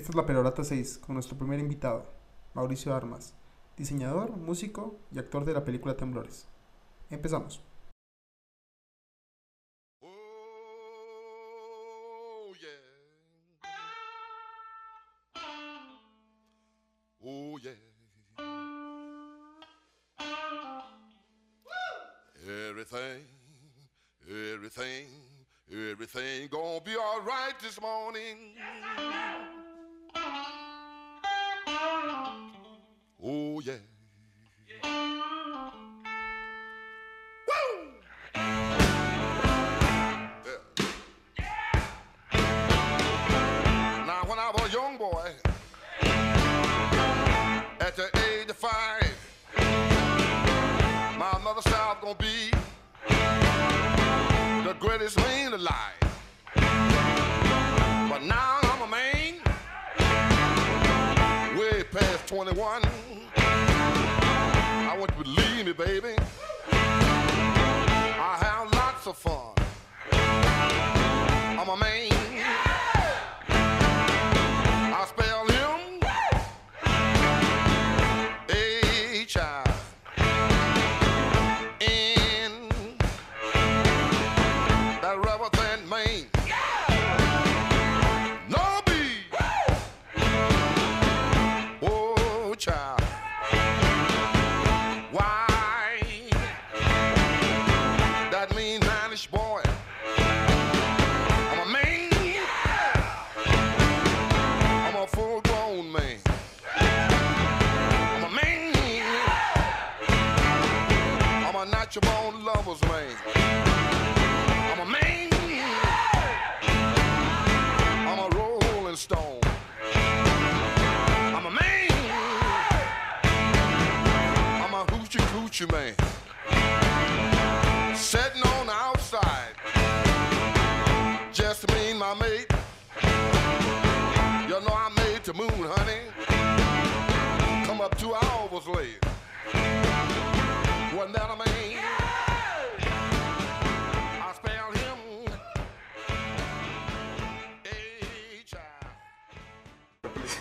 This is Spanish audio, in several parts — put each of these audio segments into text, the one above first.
Esta es la Perorata 6 con nuestro primer invitado, Mauricio Armas, diseñador, músico y actor de la película Temblores. Empezamos.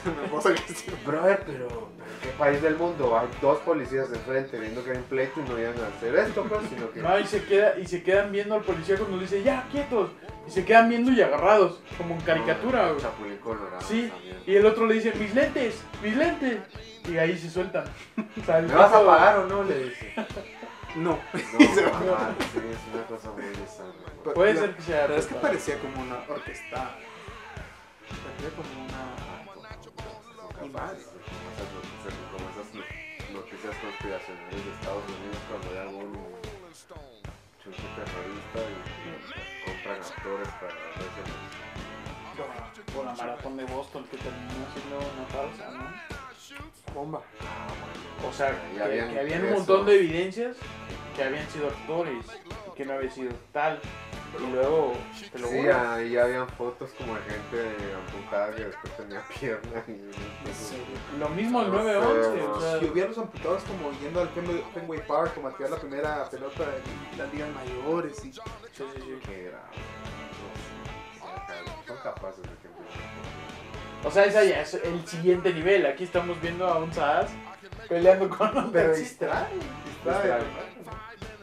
Brother, pero ¿en qué país del mundo hay dos policías de frente viendo que hay un pleito y no iban a hacer esto, pues, sino que... No, y se, queda, y se quedan viendo al policía cuando le dice, ya, quietos. Y se quedan viendo y agarrados, como en caricatura, güey. Chapulín colorado Sí, también. y el otro le dice, mis lentes, mis lentes. Y ahí se sueltan. O sea, el ¿Me vas a pagar o no? Le dice. No. No, sí, es una cosa muy bizarra. Puede ser que sea. Pero es que parecía como una orquesta. Parecía como una. Y más. Como esas noticias, como esas no- noticias conspiracionales de Estados Unidos cuando hay algún chunche terrorista y compran actores para verse Con la maratón de Boston que terminó siendo una falsa, ¿no? Bomba. O sea, que, habían que habían un montón de evidencias que habían sido actores y que no había sido tal. Y luego te lo Sí, juro. ahí habían fotos como de gente amputada que después tenía pierna y Sí. Lo mismo el No sé, 9-11. no. O sea, Yo vi a los amputados como yendo al Fenway, Fenway Park, como a tirar la primera pelota de las ligas mayores. Y... sí, sí, sí. Qué grave. No sé, o sea, son capaces de que O sea, esa ya es el siguiente nivel. Aquí estamos viendo a un Saas peleando con un Pero taxista. distrae, distrae.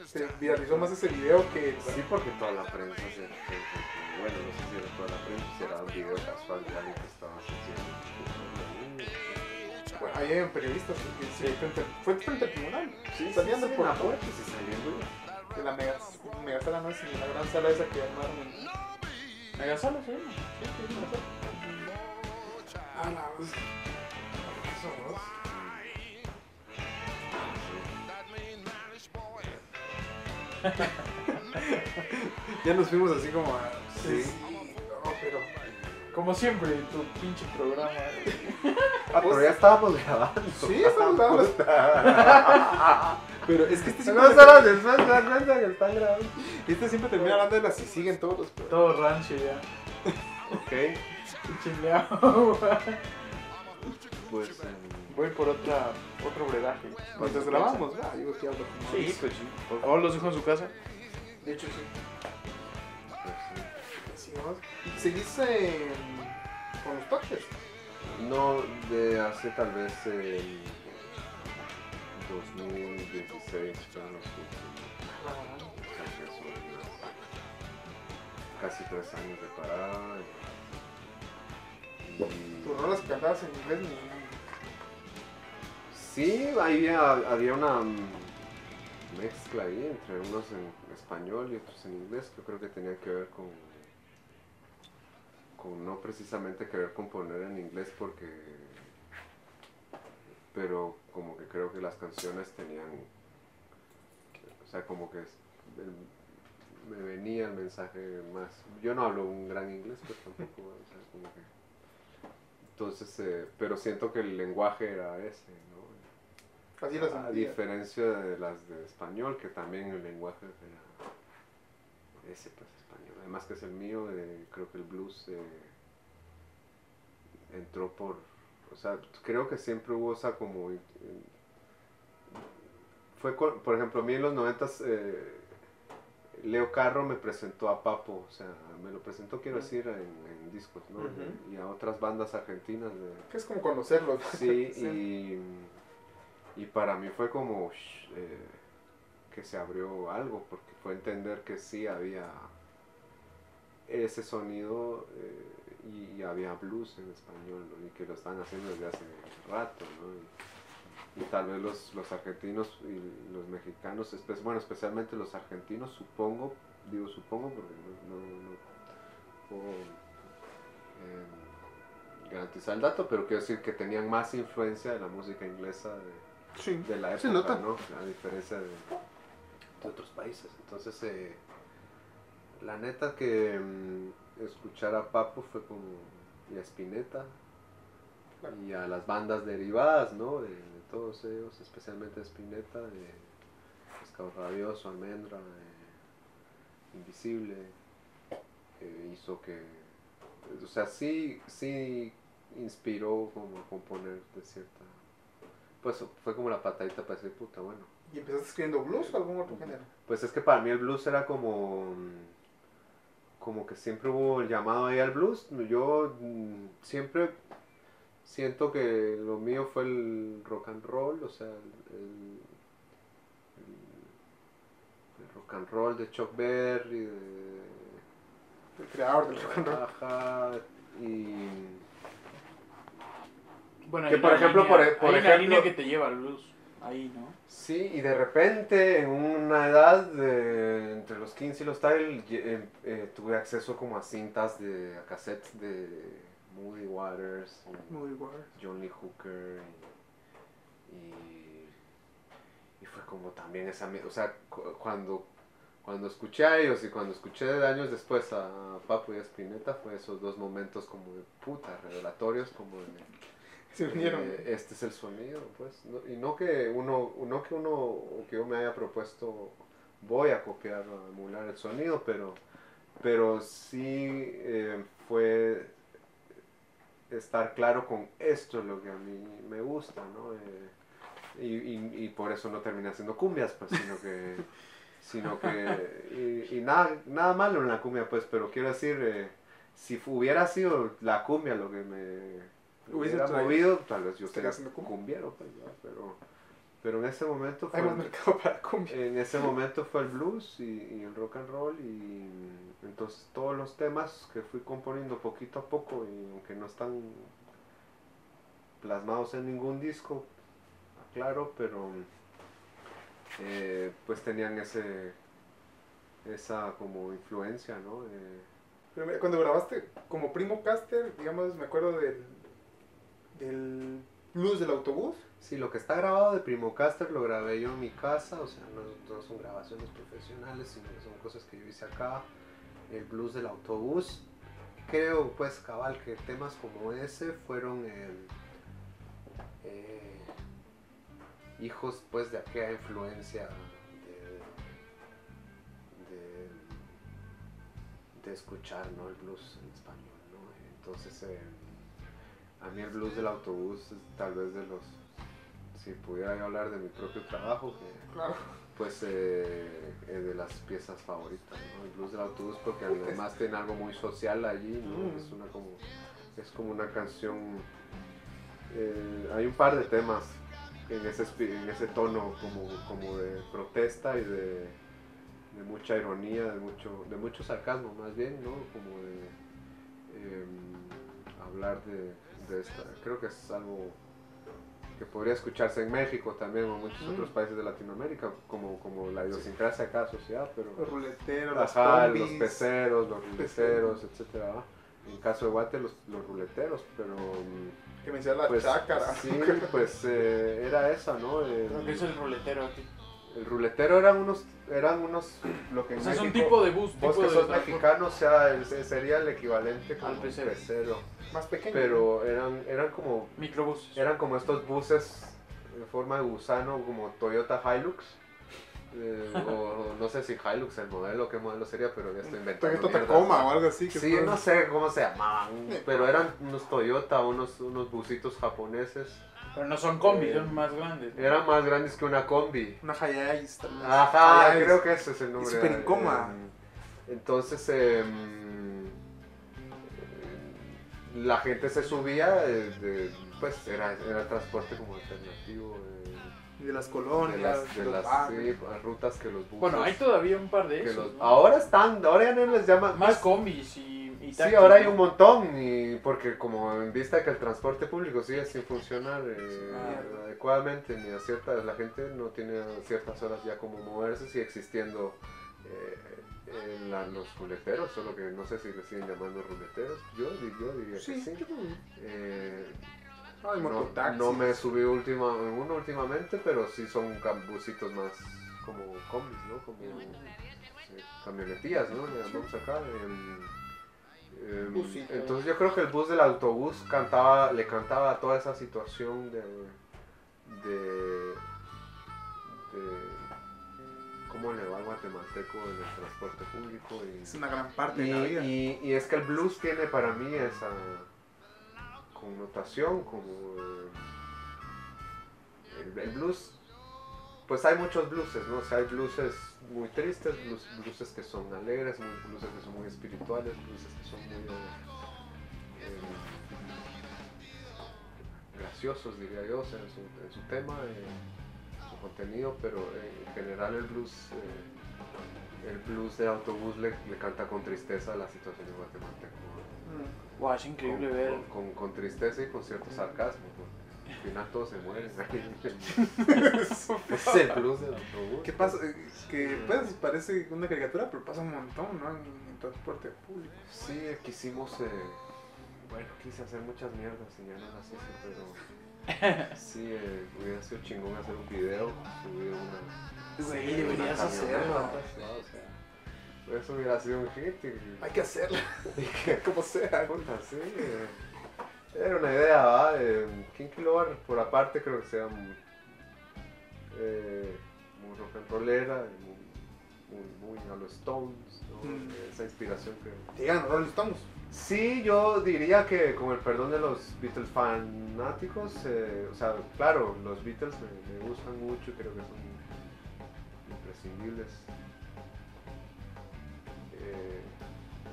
Se viralizó más ese video que. Sí, porque toda la prensa se, se- se- Bueno, no sé si era toda la prensa, si era un video casual de alguien que estaba haciendo. Bueno, ahí hay periodistas que sí, frente- fue frente al tribunal. Sí, sí, por la puerta, sí, saliendo. De la mega, mega sala, no es en la gran sala esa que armaron. en- Megasala, sí. Sí, sí, mega sala. Ah, la voz. Eso, voz. Ya nos fuimos así como a. Sí. No, pero. Como siempre, tu pinche programa. Ah, pero ya estábamos grabando. Sí, estamos grabando. Pero es que este siempre, después se dan cuenta que están grabando. este siempre termina hablando de las y siguen todos los. pero- Todo rancho ya. Ok. Chingado. Pues. em, Voy por otra, otro brebaje. Mientras grabamos, ah, yo aquí hablo como. Sí, pues sí. Por favor, los dejo en su casa. De hecho, sí. pues sí. Sí, vamos. ¿Y seguís eh, con los toques? No, de hace tal vez el 2016 fueron los últimos. Casi tres años de parada. Y, Tus rolas cantabas en inglés ni Sí, había, había una mm, mezcla ahí entre unos en español y otros en inglés yo creo que tenía que ver con, con no precisamente querer componer en inglés porque pero como que creo que las canciones tenían o sea como que me venía el mensaje más yo no hablo un gran inglés pero tampoco o sea, como que entonces eh, pero siento que el lenguaje era ese. Las A diferencia de las de español, que también el lenguaje era ese pues español. Además que es el mío, eh, creo que el blues eh, entró por, o sea, creo que siempre hubo esa como, eh, fue, con- por ejemplo, a mí en los noventas, eh, Leo Carro me presentó a Papo, o sea, me lo presentó, quiero decir, en, en discos, ¿no? Y a otras bandas argentinas de, Que es como conocerlos. Sí, y, y para mí fue como eh, que se abrió algo, porque fue entender que sí había ese sonido eh, y, había blues en español, y que lo están haciendo desde hace rato, ¿no? Y, y tal vez los, los argentinos y los mexicanos, espe- bueno, especialmente los argentinos, supongo, digo supongo porque no, no- no puedo eh, garantizar el dato, pero quiero decir que tenían más influencia de la música inglesa de, Sí. de la Se época, nota. ¿no? A diferencia de, de otros países. Entonces, eh, la neta que mm, escuchar a Papo fue como y a Spinetta Claro. y a las bandas derivadas, ¿no? De, de todos ellos, especialmente Spinetta, de Pescado Rabioso, Almendra, eh, Invisible, eh, hizo que, o sea, sí, sí inspiró como a componer de cierta, pues fue como la patadita para decir, puta, bueno, ¿Y empezaste escribiendo blues o algún otro género? pues es que para mí el blues era como. Como que siempre hubo el llamado ahí al blues. Yo mm, siempre siento que lo mío fue el rock and roll, o sea, el, el- el- el rock and roll de Chuck Berry, de. El creador del rock and roll. Ajá, y. Bueno, Que, por ejemplo, línea- por- por hay una ejemplo- línea que te lleva blues. Ahí, ¿no? Sí, y de repente en una edad de entre los 15 y los tal, ye- eh, eh, tuve acceso como a cintas de a cassettes de Moody Waters, y Muy guay. John Lee Hooker y, y, y fue como también esa, o sea, cu- cuando cuando escuché a ellos y cuando escuché de años después a Papo y a Spinetta fue esos dos momentos como de puta, revelatorios como de Se unieron. eh, este es el sonido, pues. no- y no que uno, no que uno, o que yo me haya propuesto, voy a copiar o a emular el sonido, pero, pero sí eh, fue estar claro con esto es lo que a mí me gusta, ¿no? Eh, y, y- y por eso no terminé haciendo cumbias, pues, sino que, sino que, y, y nada, nada malo en la cumbia, pues, pero quiero decir, si hubiera sido la cumbia lo que me hubiera movido, tal vez yo sería haciendo cumbia. cumbiero, pues, ¿no? pero, pero en ese momento fue, Hay más mercado para cumbia. en ese momento fue el blues y, y el rock and roll y entonces todos los temas que fui componiendo poquito a poco y aunque no están plasmados en ningún disco, claro, pero eh, pues tenían ese esa como influencia, ¿no? Eh, Pero mira, cuando grabaste como primo caster, digamos, me acuerdo del, del blues del autobús. Sí, lo que está grabado de Primo Caster lo grabé yo en mi casa, o sea, no, son grabaciones profesionales, sino que son cosas que yo hice acá. El blues del autobús. Creo, pues, cabal, que temas como ese fueron eh, eh, hijos, pues, de aquella influencia de, de, escuchar, ¿no? El blues en español, ¿no? Entonces, eh, a mí el blues del autobús es tal vez de los, si pudiera yo hablar de mi propio trabajo, que Claro. pues eh, es de las piezas favoritas, ¿no? El blues del autobús porque además tiene algo muy social allí, ¿no? Mm. Es una como, es como una canción eh, hay un par de temas en ese, en ese tono como, como de protesta y de, de mucha ironía, de mucho, de mucho sarcasmo más bien, ¿no? Como de em, hablar de, de esta, creo que es algo que podría escucharse en México también o en muchos Mm. otros países de Latinoamérica, como, como la idiosincrasia de cada sociedad, pero... Los ruleteros, los Ajá, los combis. peceros, los ruleteros, etcétera. ¿va? En caso de Guate, los, los ruleteros, pero mm, Que me decía la pues chácara. sí, pues eh, era esa, ¿no? El, Lo que es el ruletero aquí. El ruletero eran unos, eran unos, lo que en O sea, es un tipo de bus. Vos que de sos mexicano, o sea, el- sería el equivalente como Al un pecero. pecero. Más pequeño. Pero eran, eran como Microbuses. eran como estos buses de forma de gusano, como Toyota Hilux. eh, o no sé si Hilux el modelo, qué modelo sería, pero ya estoy inventando. Toyota Tacoma o algo así. Que Sí, no sé cómo se llamaban, pero eran unos Toyota, unos, unos busitos japoneses. Pero no son combis, Eh, son más grandes. ¿no? Eran más grandes que una combi. Una Hayais también. Ajá, Hayais. creo que ese es el nombre. súper incómoda. Eh, Entonces, em, eh, la gente se subía, eh, de- pues era, era transporte como alternativo. eh, Y de las de colonias, las, de las sí, rutas que los buses. Bueno, hay todavía un par de esos. los- ¿no? ahora están, ahora ya no les llaman Más pues, combis y, y Sí, ahora hay un montón, y porque como en vista que el transporte público sigue sin funcionar eh, Ah. adecuadamente, ni a ciertas, la gente no tiene a ciertas horas ya como moverse, sigue existiendo eh, en la- los ruleteros, solo que no sé si le siguen llamando ruleteros, yo, yo diría Sí, que sí. yo. Eh, Ay, no, me subí última, uno últimamente, pero sí son cambusitos más como combis, ¿no? Como eh, camionetillas, ¿no? Le llamamos acá. Busito. entonces yo creo que el bus del autobús cantaba, le cantaba toda esa situación de, de, de cómo le va al guatemalteco en el transporte público y, Es una gran parte y, de la vida. y- y es que el blues tiene para mí esa connotación como eh, el, el blues pues hay muchos blueses no o sea hay blueses muy tristes blues, blueses que son alegres muy, blueses que son muy espirituales blueses que son muy eh, graciosos diría yo en, su, en su tema en su contenido pero en general el blues eh, el blues de autobús le, le canta con tristeza la situación de Guatemalteco Mm. Guau, es increíble con, ver. con- con- con tristeza y con cierto sarcasmo. Al final todos se mueren. es el blues del autobús. ¿Qué pasa? Eh, Que pues, parece una caricatura, pero pasa un montón, ¿no? En, en transporte público. Sí, quisimos. eh, bueno, quise hacer muchas mierdas y ya no las hice, pero. Sí, eh, hubiera sido chingón hacer un video, subir una. Sí, deberías hacerlo. pues, ¿no? O sea, eso hubiera sido un hit. y- Hay que hacerlo. Como sea. Puta, sí. eh, Era una idea, ¿va? Eh, King Kilobar, por aparte, creo que sea muy, eh, muy rock and rollera, muy, muy, muy a los Stones, ¿no? Mm. Esa inspiración que... Llegan Rolling Stones. Sí, yo diría que con el perdón de los Beatles fanáticos, eh, o sea, claro, los Beatles me, me gustan mucho y creo que son imprescindibles eh,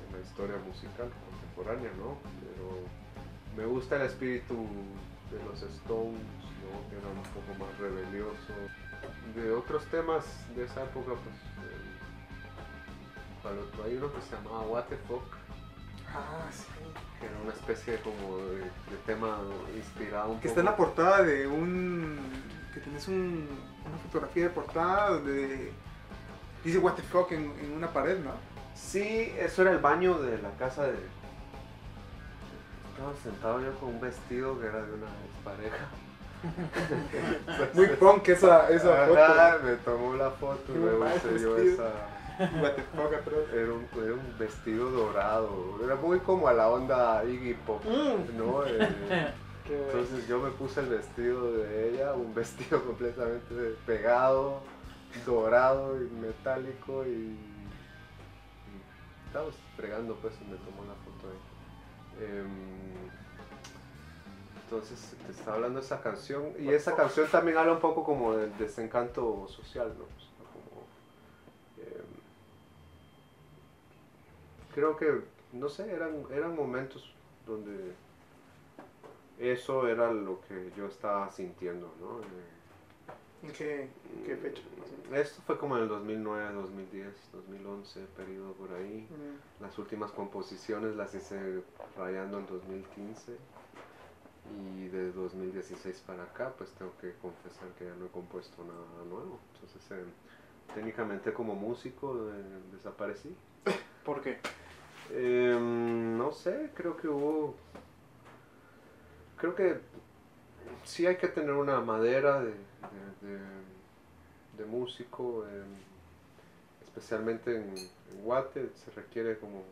en la historia musical contemporánea, ¿no? Pero me gusta el espíritu de los Stones, ¿no? Que era un poco más rebelioso. De otros temas de esa época, pues, eh, hay uno que se llamaba What the Fuck Ah, sí. que era una especie como de, de tema inspirado un Que poco. está en la portada de un. Que tienes un, una fotografía de portada donde dice What the fuck en, en una pared, ¿no? Sí, eso era el baño de la casa de... Estaba sentado yo con un vestido que era de una pareja. Muy punk esa, esa foto. me tomó la foto y luego se dio esa... Era un, era un vestido dorado, era muy como a la onda Iggy Pop, Mm. ¿no? Eh. Entonces yo me puse el vestido de ella, un vestido completamente pegado, dorado y metálico y, y estábamos fregando pues y me tomó la foto ahí. Em, entonces te estaba hablando esa canción y esa canción también habla un poco como del desencanto social, ¿no? O sea, como, em, creo que, no sé, eran, eran momentos donde eso era lo que yo estaba sintiendo, ¿no? Eh, ¿En qué, qué fecha? Esto fue como en el 2009, 2010, 2011, periodo por ahí. Mm, Las últimas composiciones las hice rayando en 2015 y de 2016 para acá pues tengo que confesar que ya no he compuesto nada nuevo. Entonces eh, técnicamente como músico eh, desaparecí. ¿Por qué? Eh, no sé, creo que hubo... Creo que sí hay que tener una madera de, de- de- músico, eh, especialmente en, en Guate, se requiere como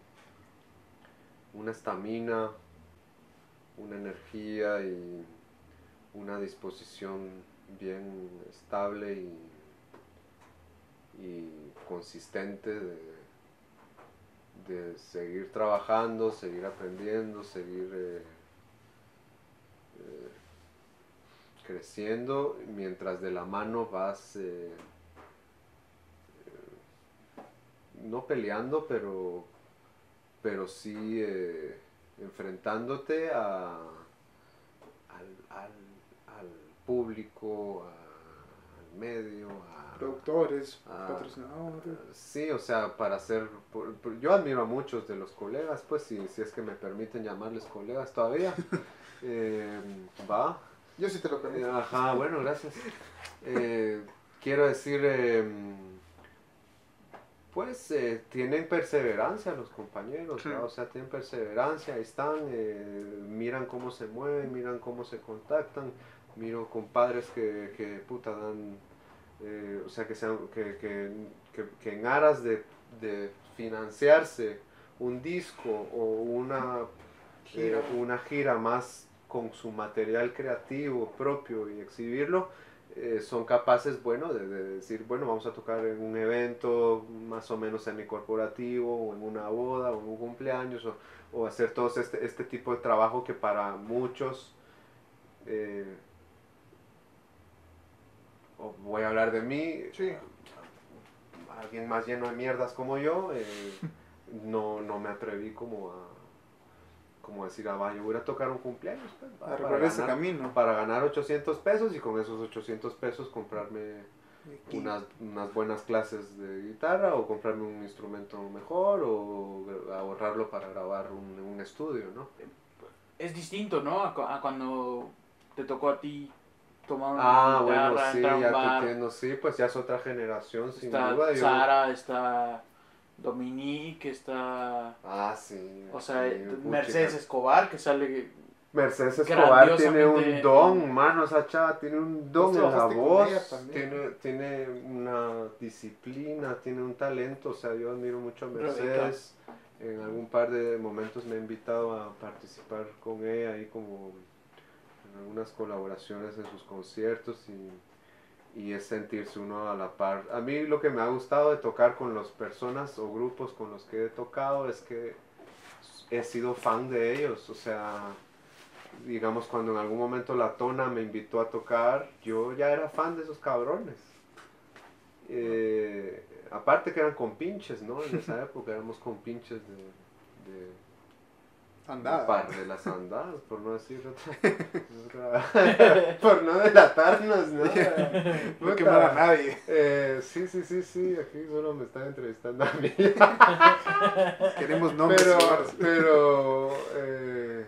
una estamina, una energía y una disposición bien estable y, y consistente de, de seguir trabajando, seguir aprendiendo, seguir eh, eh, creciendo mientras de la mano vas eh, eh, no peleando pero pero sí eh, enfrentándote a, al, al- al público, a- al medio, a, Productores, patrocinadores. Sí, o sea, para hacer... por- por- Yo admiro a muchos de los colegas, pues, si, si es que me permiten llamarles colegas todavía. Eh, va. Yo sí te lo Eh, permito. Ajá, bueno, gracias. Eh, quiero decir, eh, pues eh, tienen perseverancia los compañeros, o sea, tienen perseverancia, ahí están, eh, miran cómo se mueven, miran cómo se contactan, miro compadres que, que puta dan, eh, o sea, que, sean, que, que, que, que en aras de, de financiarse un disco o una Gira. eh, una gira más con su material creativo propio y exhibirlo, eh, son capaces, bueno, de, de decir, bueno, vamos a tocar en un evento más o menos semi-corporativo, o en una boda, o en un cumpleaños, o, o hacer todo este, este tipo de trabajo que para muchos, eh, o voy a hablar de mí, Sí. alguien más lleno de mierdas como yo, eh, no, no me atreví como a, como decir, ah, va, yo voy a tocar un cumpleaños, pues, va, A para recorrer ese ganar- camino. para ganar 800 pesos y con esos 800 pesos comprarme unas, unas buenas clases de guitarra o comprarme un instrumento mejor o ahorrarlo para grabar un, un estudio, ¿no? Es distinto, ¿no? A, a cuando te tocó a ti tomar una Ah, bueno, guitarra, sí, entrar a un ya te entiendo, sí, pues ya es otra generación, sin Está duda. yo- Sara, está Dominique, está... Ah, sí. O sea, sí, Mercedes. Escobar, que sale... Mercedes Escobar tiene un don, mano, esa chava tiene un don Vos en la voz, tiene, tiene una disciplina, tiene un talento, o sea, yo admiro mucho a Rebeca. Mercedes. En algún par de momentos me ha invitado a participar con ella ahí como en algunas colaboraciones en sus conciertos y, y es sentirse uno a la par. A mí lo que me ha gustado de tocar con las personas o grupos con los que he tocado es que he sido fan de ellos, o sea, digamos cuando en algún momento la tona me invitó a tocar, yo ya era fan de esos cabrones. Eh, aparte que eran compinches, ¿no? En esa época éramos compinches de, de, Andada. par de las andadas, por no decir otra, otra- por no delatarnos, ¿no? No quemar a nadie. Eh, sí, sí, sí, sí, aquí solo me están entrevistando a mí. Queremos nombres. pero, pero, eh,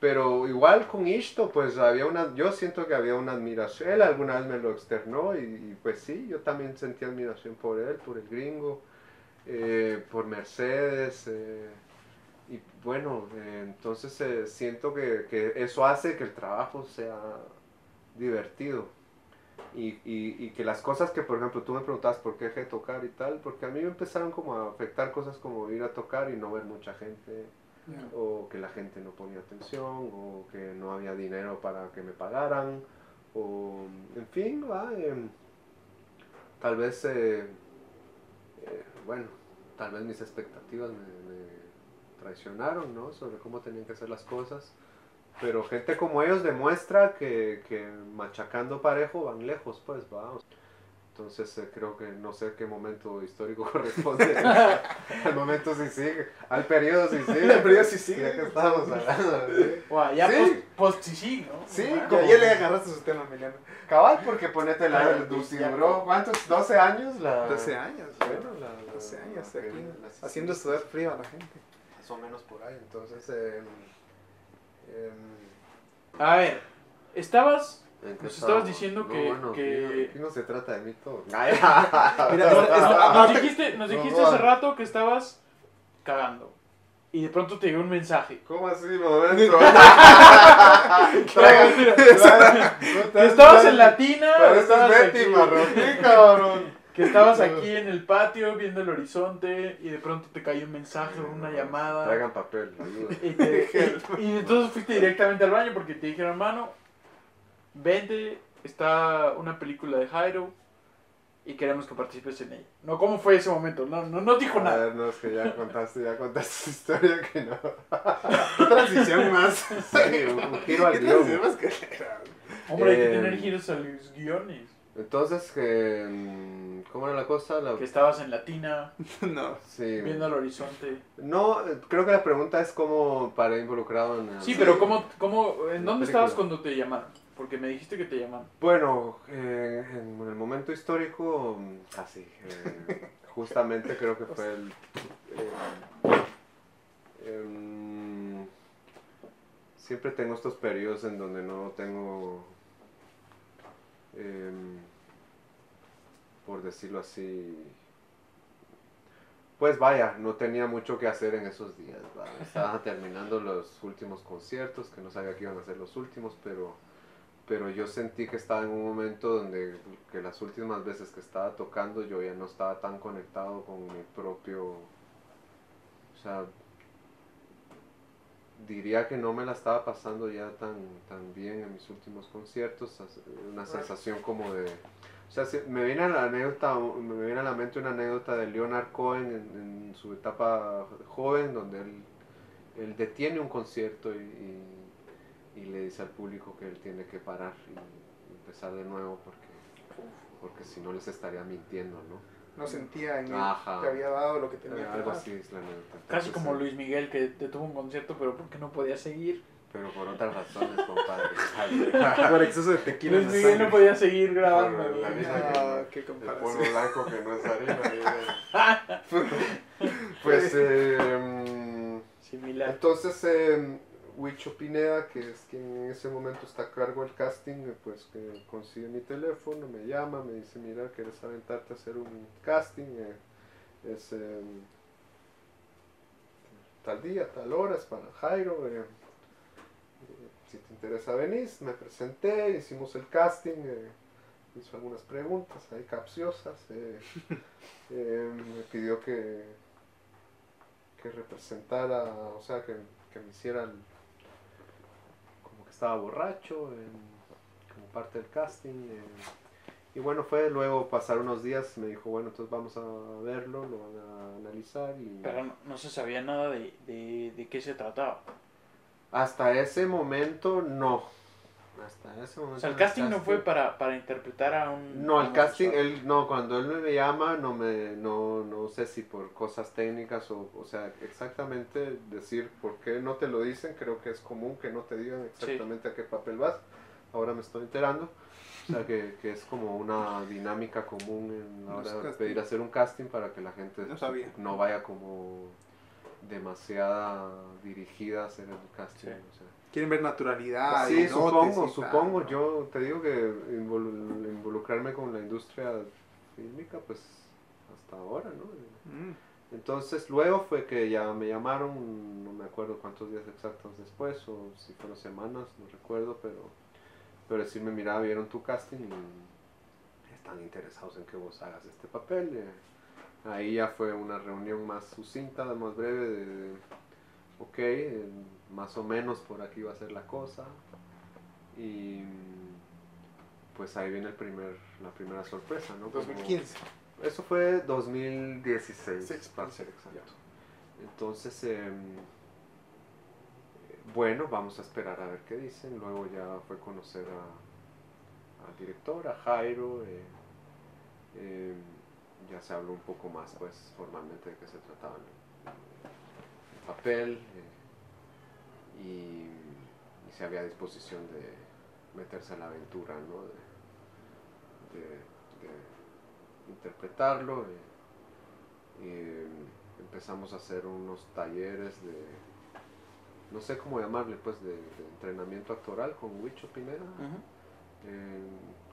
pero igual con Ishto, pues había una, yo siento que había una admiración, él alguna vez me lo externó y, y, pues sí, yo también sentí admiración por él, por el gringo, eh, por Mercedes, eh, bueno, eh, entonces eh, siento que, que eso hace que el trabajo sea divertido. Y, y, y que las cosas que, por ejemplo, tú me preguntabas por qué dejé de tocar y tal, porque a mí me empezaron como a afectar cosas como ir a tocar y no ver mucha gente, o que la gente no ponía atención, o que no había dinero para que me pagaran, o en fin, va, em, tal vez, eh, eh, bueno, tal vez mis expectativas me, me traicionaron, ¿no? Sobre cómo tenían que hacer las cosas. Pero gente como ellos demuestra que, que machacando parejo van lejos, pues, va. Entonces eh, creo que no sé qué momento histórico corresponde al momento sí sigue, al periodo sí sigue. El periodo sí sigue. Ya que estamos hablando. ¿sí? Guau, ya Sí. post, post sí, sí, ¿no? Sí, mames. como- Ya, le agarraste su tema, Emiliano. Cabal, porque ponete la Claro, duró, ¿cuántos? ¿12 años? La... 12 años. Bueno, la, la- 12 años la- aquí, la- haciendo sudar frío a la gente. Más o menos por ahí, entonces... Eh, em, A ver, estabas. ¿en qué Nos estabas diciendo No, que- bueno, que- aquí no- se trata de mí todo. Mira, nos dijiste, nos no, dijiste no. hace rato que estabas cagando. Y de pronto te llegó un mensaje. ¿Cómo así, momento? Estabas en Latina, Pareces estabas Betty aquí, Marroquín, cabrón. Que estabas aquí en el patio viendo el horizonte y de pronto te cayó un mensaje o una llamada. Traigan papel, ayuda. Y, te- y- y entonces fuiste directamente al baño porque te dijeron, hermano, vente, está una película de Jairo y queremos que participes en ella. No, ¿cómo fue ese momento? No, no, no dijo A nada. ver, no, es que ya contaste, ya contaste historia que no. ¿Qué transición más? Sí, un giro al ¿Qué guion. Hombre, hay que Eh, tener giros a los guiones. Entonces, que, mm, ¿cómo era la cosa? La- Que estabas en Latina, No. sí. viendo el horizonte. No, creo que la pregunta es cómo paré involucrado en... el- Sí, pero ¿cómo, cómo, ¿en La dónde película. estabas cuando te llamaron? Porque me dijiste que te llamaron. Bueno, eh, en el momento histórico, mm, así, eh, justamente creo que fue el... eh, em, siempre tengo estos periodos en donde no tengo, em, por decirlo así, pues vaya, no tenía mucho que hacer en esos días. ¿va? Estaba terminando los últimos conciertos, que no sabía que iban a ser los últimos, pero pero yo sentí que estaba en un momento donde que las últimas veces que estaba tocando yo ya no estaba tan conectado con mi propio o sea diría que no me la estaba pasando ya tan tan bien en mis últimos conciertos as- una sensación como de o sea, si- me viene a la anécdota, me viene a la mente una anécdota de Leonard Cohen en, en su etapa joven, donde él, él detiene un concierto y, y- y le dice al público que él tiene que parar y empezar de nuevo porque, porque si no les estaría mintiendo, ¿no? No sentía en él Ajá. que había dado lo que tenía que Algo dar. así es la anécdota. Casi como eh, Luis Miguel que detuvo un concierto, pero porque no podía seguir. Pero por otras razones, compadre. Por exceso de tequila. Luis Miguel no podía seguir grabando. Por la misma Ah, que- qué El polvo comparación. blanco que no es harina. pues, eh, Similar. entonces, eh, Huicho Pineda, que es quien en ese momento está a cargo del casting, eh, pues que consigue mi teléfono, me llama, me dice, mira, ¿quieres aventarte a hacer un casting? Eh, es eh, tal día, tal hora, es para Jairo. eh, si te interesa venís, me presenté, hicimos el casting, hizo algunas preguntas ahí capciosas, eh, eh, me pidió que, que representara, o sea, que, que me hicieran como que estaba borracho en- como parte del casting. eh, y bueno, fue luego pasar unos días, me dijo, bueno, entonces vamos a verlo, lo van a analizar y... Pero no, no se sabía nada de, de, de qué se trataba. Hasta ese momento no. Hasta ese momento. O sea, el casting no fue para, para interpretar a un... No, el casting, él, no, cuando él me llama, no me, no, no sé si por cosas técnicas o, o sea, exactamente decir por qué no te lo dicen, creo que es común que no te digan exactamente a qué papel vas, ahora me estoy enterando, o sea, que, que es como una dinámica común en la hora de pedir hacer un casting para que la gente No sabía. no vaya como demasiada dirigida a hacer el casting, Sí. o sea. Quieren ver naturalidad. Sí, y supongo, tal, supongo. ¿no? Yo te digo que involu- involucrarme con la industria fílmica, pues hasta ahora, ¿no? Mm. Entonces luego fue que ya me llamaron, no me acuerdo cuántos días exactos después, o si fueron semanas, no recuerdo, pero, pero decirme, mira, vieron tu casting y están interesados en que vos hagas este papel. eh. Ahí ya fue una reunión más sucinta, más breve, de, de, ok, eh, más o menos por aquí va a ser la cosa. Y pues ahí viene el primer, la primera sorpresa, ¿no? Como- 2015. eso fue 2016, Sí, para ser exacto. Entonces, em, bueno, vamos a esperar a ver qué dicen. Luego ya fue conocer a, al director, a Jairo. eh, Eh, ya se habló un poco más pues formalmente de qué se trataba el, el papel eh, y, y si había disposición de meterse a la aventura, ¿no? de, de- de interpretarlo. y empezamos a hacer unos talleres de, no sé cómo llamarle, pues de, de entrenamiento actoral con Huicho Pineda, eh,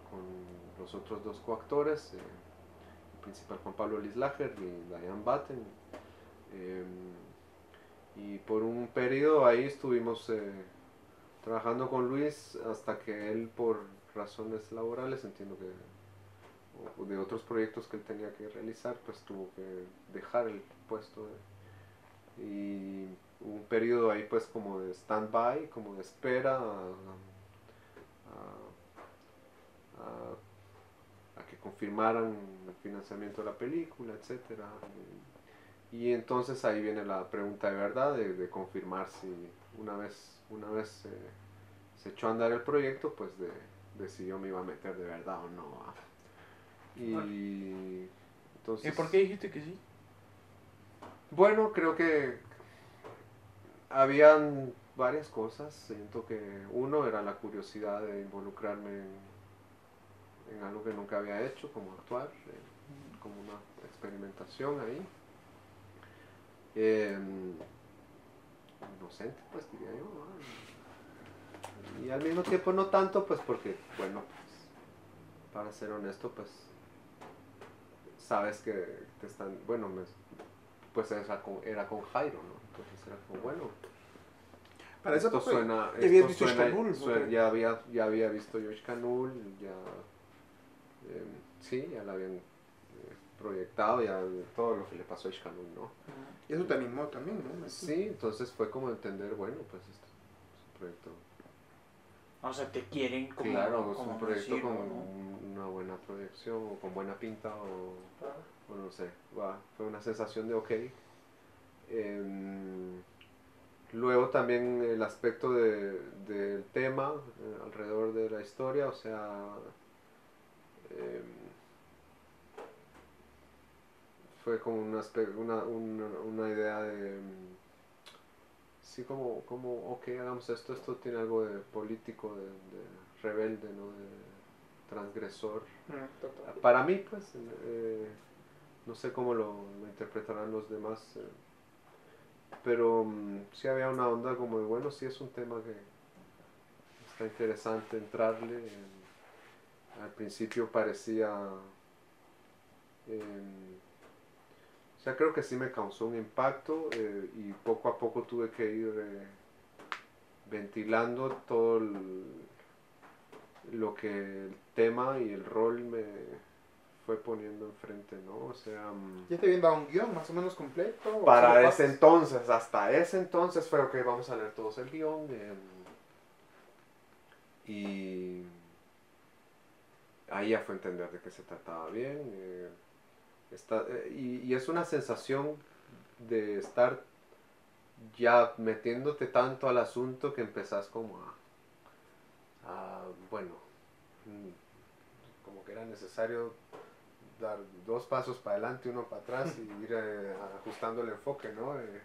con los otros dos coactores, eh, el principal Juan Pablo Lislager y Diane Batten. eh, y por un periodo ahí estuvimos eh, trabajando con Luis hasta que él por razones laborales, entiendo que o- de otros proyectos que él tenía que realizar, pues tuvo que dejar el puesto. de- y un periodo ahí pues como de stand-by, como de espera a, a- que confirmaran el financiamiento de la película, etcétera. Y entonces ahí viene la pregunta de verdad, de, de confirmar si una vez, una vez eh, se echó a andar el proyecto, pues de, de si yo me iba a meter de verdad o no. Y entonces... ¿Y por qué dijiste que sí? Bueno, creo que habían varias cosas. Siento que uno era la curiosidad de involucrarme en, en algo que nunca había hecho, como actuar, eh, como una experimentación ahí. Eh, inocente, pues diría yo. ¿no? Y al mismo tiempo no tanto, pues porque, bueno, pues, para ser honesto, pues sabes que te están, bueno, me, pues era con, era con Jairo, ¿no? Entonces era como, bueno, Para eso esto pues, suena, esto visto suena- suena- ya, había, ya había visto Yosh Kanul, ya, eh, sí, ya la habían proyectado, ya todo lo que le pasó a Ishkanul, ¿no? Y eso te animó también, ¿no? Sí, entonces fue como entender, bueno, pues esto es un proyecto, O sea, te quieren como. claro, es como un proyecto decirlo, con ¿no? una buena proyección, o con buena pinta, o o no sé, va, fue una sensación de ok. Em, luego también el aspecto de- del tema eh, alrededor de la historia, o sea, em, fue como una, una, una, una idea de, em, sí, como, como, ok, hagamos esto, esto tiene algo de político, de, de rebelde, ¿no? De transgresor. Mm. Para mí, pues, eh, no sé cómo lo, lo interpretarán los demás, eh, pero mm, sí había una onda como de, bueno, sí es un tema que está interesante entrarle. eh, al principio parecía... em, sea, creo que sí me causó un impacto eh, y poco a poco tuve que ir eh, ventilando todo el- lo que el tema y el rol me fue poniendo enfrente, ¿no? O sea, mm, ¿Ya te habían dado un guion más o menos completo? para ese pasas? entonces, hasta ese entonces fue, ok, vamos a leer todos el guion. em, y ahí ya fue entender de qué se trataba bien. Está- eh, y, y es una sensación de estar ya metiéndote tanto al asunto que empezás como a, a, bueno, mm, como que era necesario dar dos pasos para adelante, uno para atrás y ir eh, ajustando el enfoque, ¿no? Eh,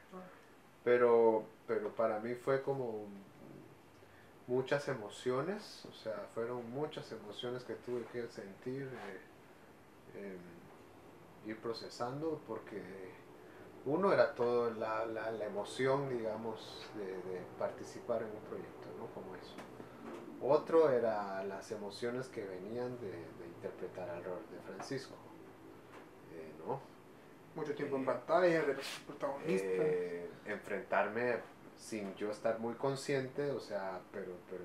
pero, pero para mí fue como muchas emociones, o sea, fueron muchas emociones que tuve que sentir, em, ir procesando, porque uno era todo la, la, la emoción, digamos, de, de participar en un proyecto, ¿no? Como eso. Otro era las emociones que venían de, de interpretar al rol de Francisco, eh, ¿no? Mucho tiempo en pantalla, de los protagonistas. Eh, enfrentarme sin yo estar muy consciente, o sea, pero, pero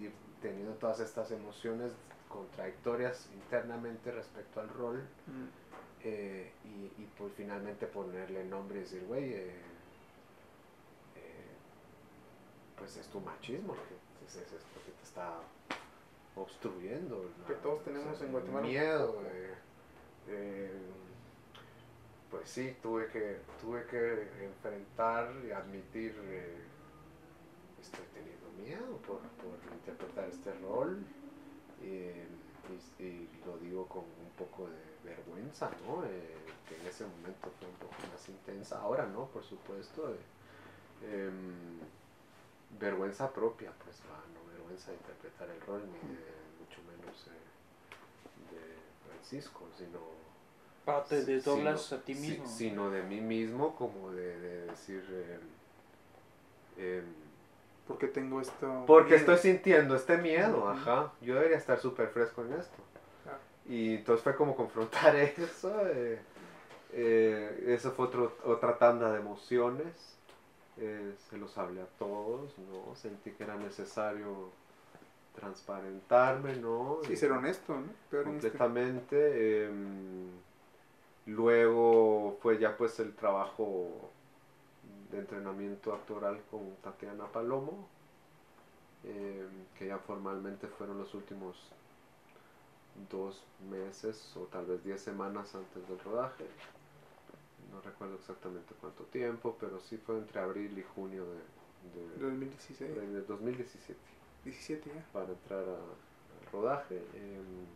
ir teniendo todas estas emociones contradictorias internamente respecto al rol Mm. Eh, y, y pues finalmente ponerle nombre y decir, güey, eh, eh, pues es tu machismo lo que, es, es- es lo que te está obstruyendo. ¿no? Que todos tenemos en Guatemala Miedo. eh, pues sí, tuve que, tuve que enfrentar y admitir, eh, estoy teniendo miedo por, por interpretar este rol. eh, y, y lo digo con un poco de vergüenza, ¿no? Eh, que en ese momento fue un poco más intensa, ahora no, por supuesto. eh, em, vergüenza propia, pues, va, no vergüenza de interpretar el rol, ni de, mucho menos eh, de Francisco, sino Ah, te desdoblas sino- a ti mismo. sino de mí mismo, como de, de decir, eh, em, Porque tengo esto. porque miedo. estoy sintiendo este miedo, ajá, yo debería estar súper fresco en esto. Y entonces fue como confrontar eso, eh, eh, eso fue otro, otra tanda de emociones, eh, se los hablé a todos, ¿no? Sentí que era necesario transparentarme, ¿no? Sí, ser honesto, ¿no? Peor este- completamente. em, luego fue ya pues el trabajo de entrenamiento actoral con Tatiana Palomo, em, que ya formalmente fueron los últimos dos meses o tal vez diez semanas antes del rodaje. No recuerdo exactamente cuánto tiempo, pero sí fue entre abril y junio de, de- 2016. de- de 2017 17 ya. para entrar al rodaje. em,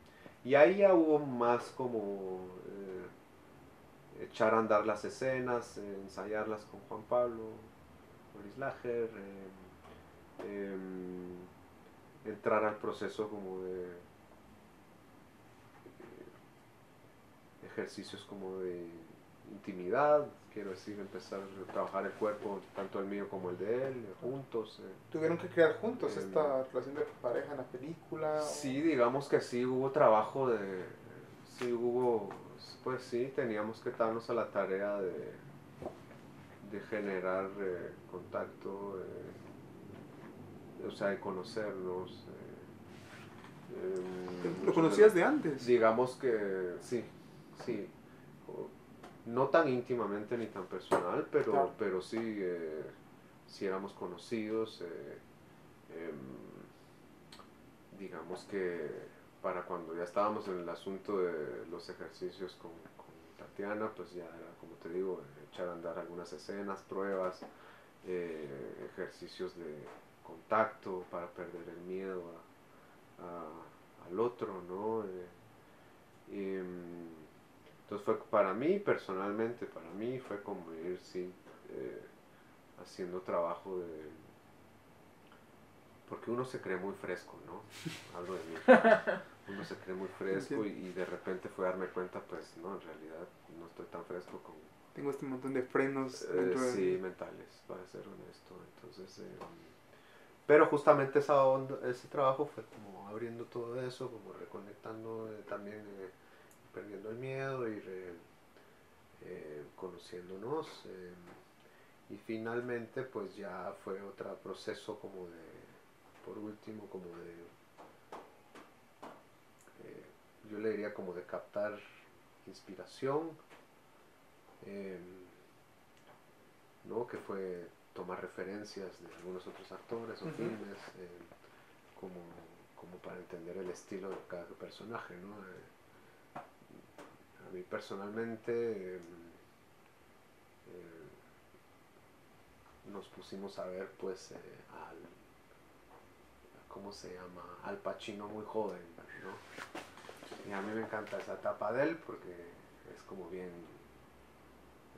y ahí ya hubo más como eh, echar a andar las escenas, eh, ensayarlas con Juan Pablo, Boris Lager, em, em, entrar al proceso como de eh, ejercicios como de intimidad, quiero decir, empezar a trabajar el cuerpo, tanto el mío como el de él, eh, juntos. eh. ¿Tuvieron que crear juntos Em, esta relación de pareja en la película? o- Sí, digamos que sí hubo trabajo de, sí hubo, pues sí, teníamos que darnos a la tarea de, de generar eh, contacto, eh, o sea, de conocernos. eh, ¿Lo conocías de antes? Digamos que sí, sí. No tan íntimamente ni tan personal, pero, Claro. pero sí, eh, sí éramos conocidos. eh, em, digamos que para cuando ya estábamos en el asunto de los ejercicios con, con Tatiana, pues ya era, como te digo, echar a andar algunas escenas, pruebas, eh, ejercicios de contacto para perder el miedo a- a- al otro, ¿no? Eh, y, mm, entonces fue para mí, personalmente, para mí fue como ir, sí, eh, haciendo trabajo de... Porque uno se cree muy fresco, ¿no? Hablo de mí. Uno se cree muy fresco y, y de repente fue darme cuenta, pues, no, en realidad no estoy tan fresco como, Tengo este montón de frenos eh, dentro de sí, mentales, para ser honesto. Entonces, eh, pero justamente esa onda, ese trabajo fue como abriendo todo eso, como reconectando eh, también, eh, perdiendo el miedo y re- eh, conociéndonos. eh, y finalmente, pues ya fue otro proceso como de, por último, como de, eh, yo le diría como de captar inspiración. ¿no? que fue tomar referencias de algunos otros actores o filmes como, como para entender el estilo de cada personaje. ¿no? A mí personalmente eh, eh, nos pusimos a ver pues eh, al ¿cómo se llama? Al Pacino muy joven, ¿no? Y a mí me encanta esa etapa de él porque es como bien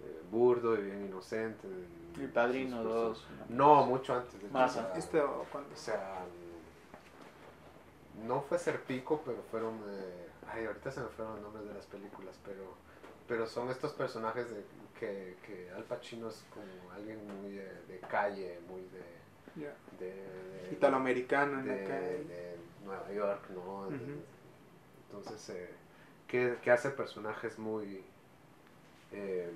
eh, burdo y bien inocente. en El Padrino sus cosas. 2. No, mucho antes de Más Este, o cuando o sea, no fue Serpico, pero fueron. eh, ay, ahorita se me fueron los nombres de las películas, pero, pero son estos personajes de, que, que Al Pacino es como alguien muy de, de calle, muy de. ya, de, de- italoamericano en de, la calle. de Nueva York, ¿no? Entonces, eh, que, que hace personajes muy eh,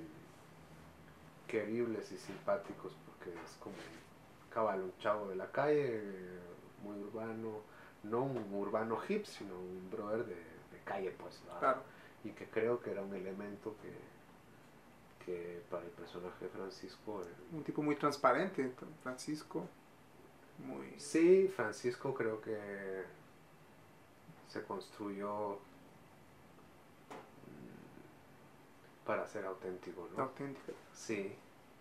queribles y simpáticos, porque es como cabal, un chavo de la calle, eh, muy urbano, no un urbano hip, sino un brother de calle, pues. Claro. y que creo que era un elemento que, que para el personaje de Francisco eh, Un tipo muy transparente, Francisco. Muy. Sí, Francisco creo que se construyó mm, para ser auténtico, ¿no? auténtico. Sí,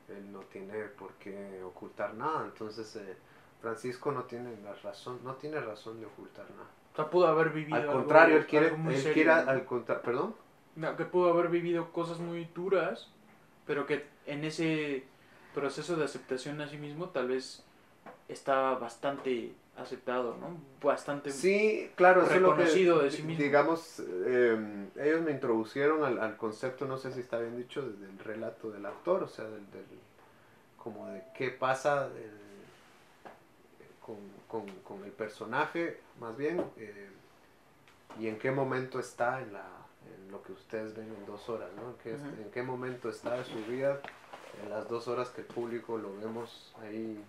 él no tiene por qué ocultar nada, entonces eh, Francisco no tiene la razón, no tiene razón de ocultar nada. O sea, pudo haber vivido. Al algo- contrario, él quiere, algo muy él serio, al contra- perdón. No, que pudo haber vivido cosas muy duras, pero que en ese proceso de aceptación a sí mismo tal vez está bastante aceptado, ¿no? Bastante... Sí, claro, lo que, reconocido de sí mismo. digamos, eh, ellos me introducieron al, al concepto, no sé si está bien dicho, del relato del actor, o sea, del, del- como de qué pasa del- con, con- con el personaje, más bien, eh, y en qué momento está en, la, en lo que ustedes ven en dos horas, ¿no? En qué, en qué momento está de su vida, en las dos horas que el público lo vemos ahí,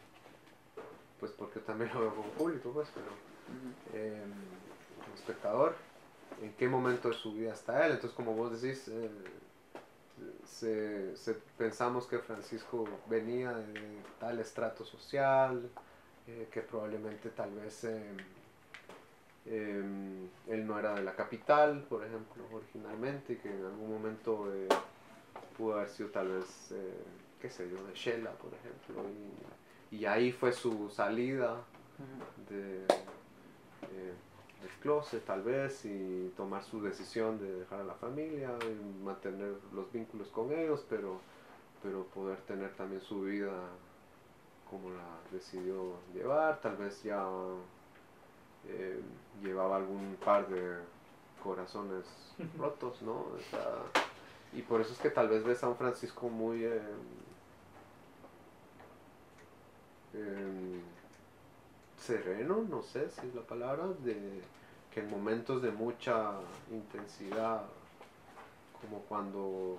pues porque también lo veo como público, pues, pero eh, como espectador, en qué momento de su vida está él. Entonces, como vos decís, eh, se, se- pensamos que Francisco venía de tal estrato social, eh, que probablemente tal vez eh, eh, él no era de la capital, por ejemplo, originalmente, y que en algún momento pudo haber sido tal vez, qué sé yo, de Shela, por ejemplo, y, y ahí fue su salida de, del closet tal vez y tomar su decisión de dejar a la familia y mantener los vínculos con ellos, pero, pero poder tener también su vida como la decidió llevar, tal vez ya eh, llevaba algún par de corazones rotos, ¿no? O sea, y por eso es que tal vez ves a un Francisco muy... eh, em, sereno, no sé si es la palabra, de que en momentos de mucha intensidad, como cuando,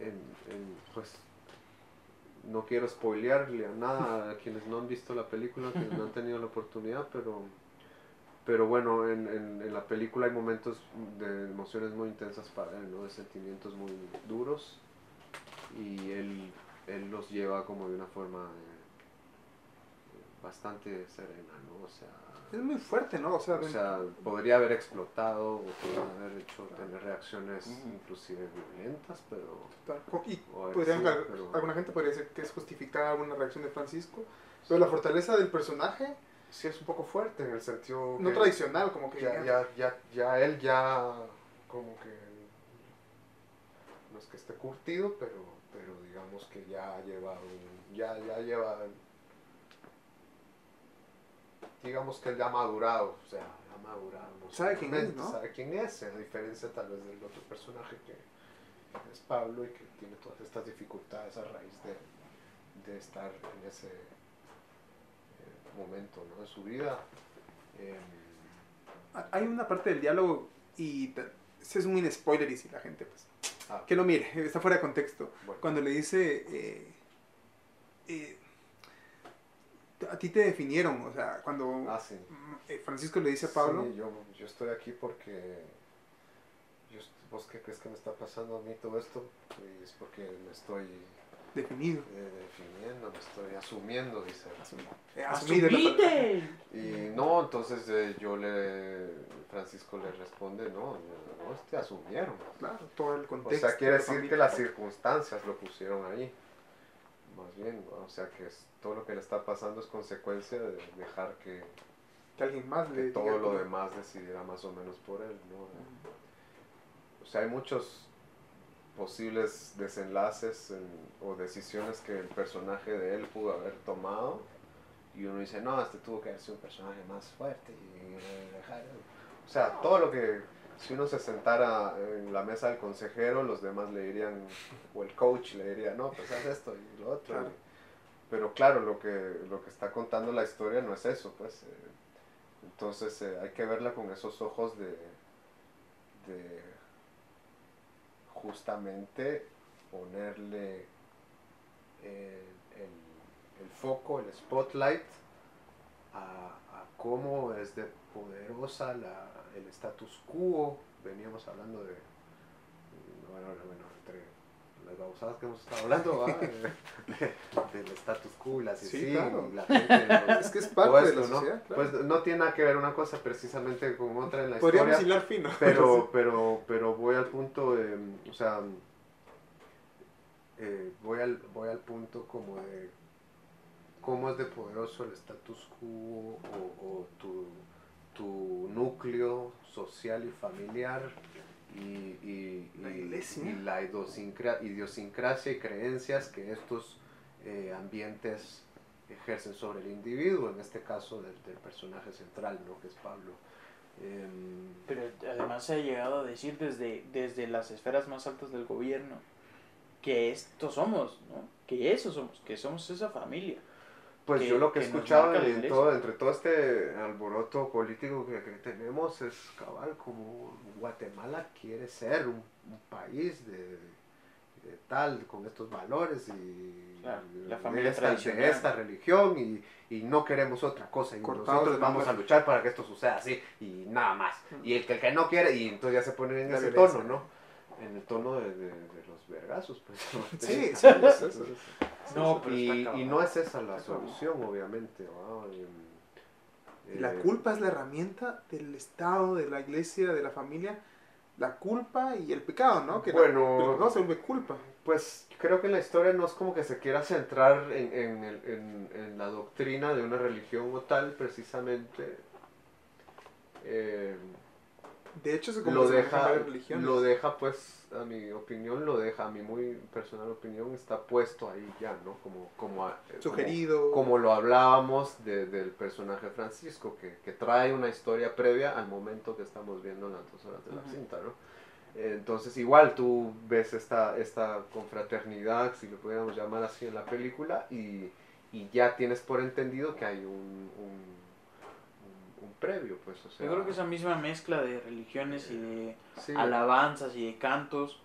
en, en, pues, no quiero spoilearle a nada a quienes no han visto la película, que no han tenido la oportunidad, pero, pero bueno, en, en, en la película hay momentos de emociones muy intensas para él, ¿no? de sentimientos muy duros, y él, él los lleva como de una forma eh, bastante serena, ¿no? O sea, Es muy fuerte, ¿no? O sea, o sea, podría haber explotado o podría haber hecho tener reacciones inclusive violentas, pero... y o haber podrían, al- pero- alguna gente podría decir que es justificada alguna reacción de Francisco, pero la fortaleza del personaje Sí es un poco fuerte en el sentido no que tradicional, como que ya, ya, ya, ya él ya como que no es que esté curtido, pero, pero digamos que ya lleva un, ya, ya lleva digamos que él ya ha madurado, o sea, ha madurado. Sabe quién es, ¿no? Sabe quién es, a diferencia tal vez del otro personaje que es Pablo y que tiene todas estas dificultades a raíz de, de estar en ese eh, momento ¿no? de su vida. Em, hay una parte del diálogo y ese es un spoiler y si la gente pues ah, que lo mire, está fuera de contexto. bueno. Cuando le dice eh, eh, a ti te definieron, o sea, cuando Ah, sí. eh, Francisco le dice a Pablo, Sí, yo, yo estoy aquí porque. yo ¿Vos qué crees que me está pasando a mí todo esto? Y es porque me estoy definido. eh, definiendo, me estoy asumiendo, dice. Eh, palabra. ¡Asumite! Y no, entonces eh, yo le. Francisco le responde: No, no, te asumieron. Claro, todo el O contexto. sea, quiere decir familia. que las circunstancias lo pusieron ahí. Más bien, o sea, que es- todo lo que le está pasando es consecuencia de dejar que, que alguien más que le todo diga lo demás decidiera más o menos por él, ¿no? O sea, hay muchos posibles desenlaces en- o decisiones que el personaje de él pudo haber tomado y uno dice, no, este tuvo que haber sido un personaje más fuerte y eh, dejar... O sea, todo lo que, si uno se sentara en la mesa del consejero, los demás le dirían, o el coach le diría, no, pues haz esto y lo otro. Claro. Pero claro, lo que, lo que está contando la historia no es eso, pues. eh, entonces eh, hay que verla con esos ojos de, de justamente ponerle eh, el, el foco, el spotlight a cómo es de poderosa la, el status quo. Veníamos hablando de, bueno, bueno, entre las babosadas que hemos estado hablando, ¿va? De- del status quo, y la Sí, claro. y la gente, Es que es parte de ¿no? claro. Pues no tiene nada que ver una cosa precisamente con otra en la Podríamos historia. hilar fino. Pero, pero, pero voy al punto de, o sea, eh, voy, al, voy al punto como de cómo es de poderoso el status quo o, o tu, tu núcleo social y familiar y, y- La y- iglesia. y la idiosincra- idiosincrasia y creencias que estos eh, ambientes ejercen sobre el individuo, en este caso del, del personaje central, ¿no? que es Pablo. Em, Pero además se ha llegado a decir desde, desde las esferas más altas del gobierno que esto somos, ¿no? Que eso somos, que somos esa familia. Pues que- yo lo que he que escuchado en todo, entre todo este alboroto político que, que tenemos es cabal como Guatemala quiere ser un, un país de, de tal, con estos valores y Claro, la de familia esta, tradicional. de esta religión y, y no queremos otra cosa y nosotros vamos a luchar para que esto suceda así y nada más. Y el que, el que no quiere, y entonces ya se pone en La ese violencia. tono, ¿no? En el tono de, de- de los vergazos, pues. Sí, sí, es eso. No, pero y, y no es esa la solución, obviamente. la eh, culpa es la herramienta del Estado, de la iglesia, de la familia. La culpa y el pecado, ¿no? Que la- Bueno. el pecado se vuelve culpa. Pues creo que la historia no es como que se quiera centrar en, en, en- en la doctrina de una religión o tal, precisamente. Eh, De hecho, se lo deja, religiones. lo deja, pues, a mi opinión, lo deja, a mi muy personal opinión, está puesto ahí ya, ¿no? Como, como, a- como- Sugerido. como lo hablábamos de- del personaje Francisco, que, que trae una historia previa al momento que estamos viendo en las dos horas de la cinta, ¿no? Eh, Entonces, igual tú ves esta, esta confraternidad, si lo pudiéramos llamar así en la película, y, y ya tienes por entendido que hay un, un, un- previo, pues, o sea... Yo creo que esa misma mezcla de religiones y de sí, alabanzas y de cantos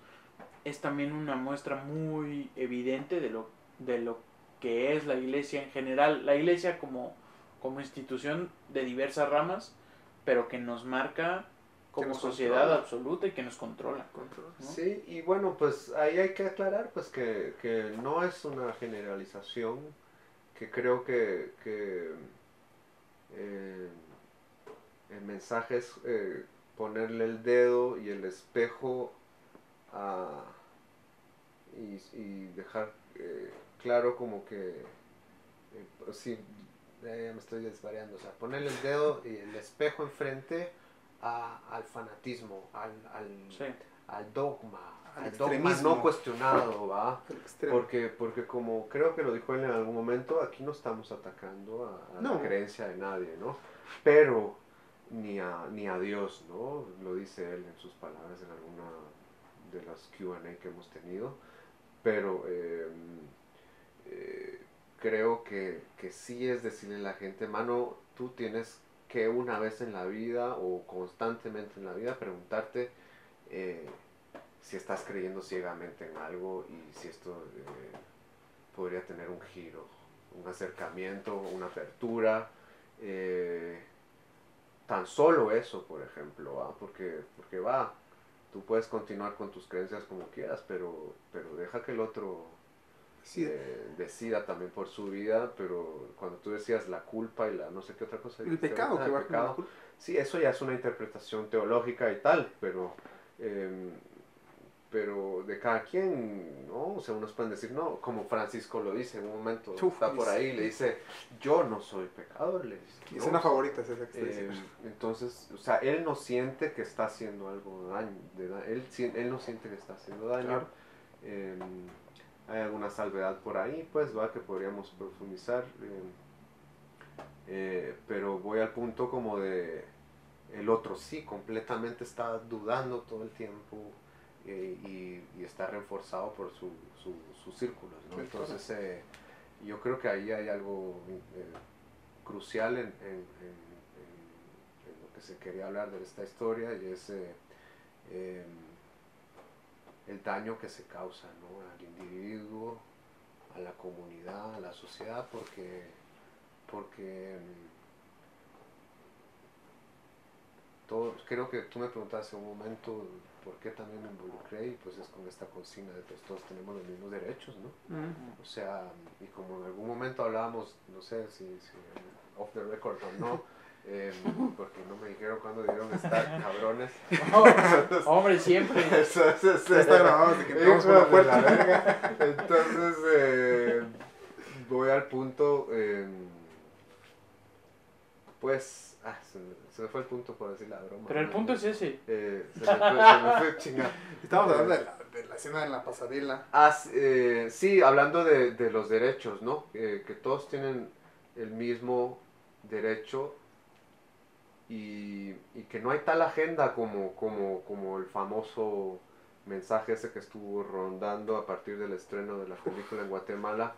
es también una muestra muy evidente de lo, de lo que es la iglesia en general. La iglesia como, como institución de diversas ramas, pero que nos marca como sociedad controla. absoluta y que nos controla. Sí, y bueno, pues ahí hay que aclarar pues que, que no es una generalización, que creo que, que eh, el mensaje es eh, ponerle el dedo y el espejo a, y, y dejar eh, claro como que, eh, sí, ya me estoy desvariando, o sea, ponerle el dedo y el espejo enfrente a- al fanatismo, al, al, Sí. al dogma, Al al, dogma no cuestionado, ¿va? Porque, porque como creo que lo dijo él en algún momento, aquí no estamos atacando a, a No. la creencia de nadie, ¿no? Pero ni a, ni a Dios, ¿no? Lo dice él en sus palabras en alguna de las Q&A que hemos tenido. Pero eh, eh, creo que, que sí es decirle a la gente, mano, tú tienes que una vez en la vida o constantemente en la vida preguntarte eh, si estás creyendo ciegamente en algo y si esto eh, podría tener un giro, un acercamiento, una apertura. Tan solo eso, por ejemplo, ¿va? Porque, porque va, tú puedes continuar con tus creencias como quieras, pero, pero deja que el otro Sí, eh, decida también por su vida, pero cuando tú decías la culpa y la no sé qué otra cosa. el pecado ahorita, que el va con pecado. la culpa. Sí, eso ya es una interpretación teológica y tal, pero, em, pero de cada quien, ¿no? O sea, unos pueden decir, no, como Francisco lo dice en un momento, Uf, está por ahí, le dice, yo no soy pecador, le dice. "No". escena favorita es esa que Eh, entonces, o sea, él no siente que está haciendo algo daño, de da- él, él no siente que está haciendo daño. Claro. Eh, hay alguna salvedad por ahí, pues, va, que podríamos profundizar. eh, eh, pero voy al punto como de el otro sí, completamente está dudando todo el tiempo eh, y, y está reforzado por su, su- sus círculos, Entonces, eh, yo creo que ahí hay algo eh, crucial en, en- en- lo que se quería hablar de esta historia y es eh, el daño que se causa ¿no? al individuo, a la comunidad, a la sociedad, porque, porque mm, todo, creo que tú me preguntaste un momento por qué también me involucré y pues es con esta consigna de que todos tenemos los mismos derechos, ¿no? O sea, y como en algún momento hablábamos, no sé si, si off the record o no, eh, porque no me dijeron cuándo dieron estar cabrones. Hombre, siempre. Entonces, está grabado, de que por la verga. Entonces, voy al punto, eh, pues, ah, se, me, se me fue el punto por decir la broma. Pero el punto es ese. Eh, se, me fue, se me fue chingada. Estamos hablando de la, de la escena en la pasarela. Ah, eh, sí, hablando de, de los derechos, ¿no? Eh, que todos tienen el mismo derecho y, y que no hay tal agenda como, como, como el famoso mensaje ese que estuvo rondando a partir del estreno de la película en Guatemala,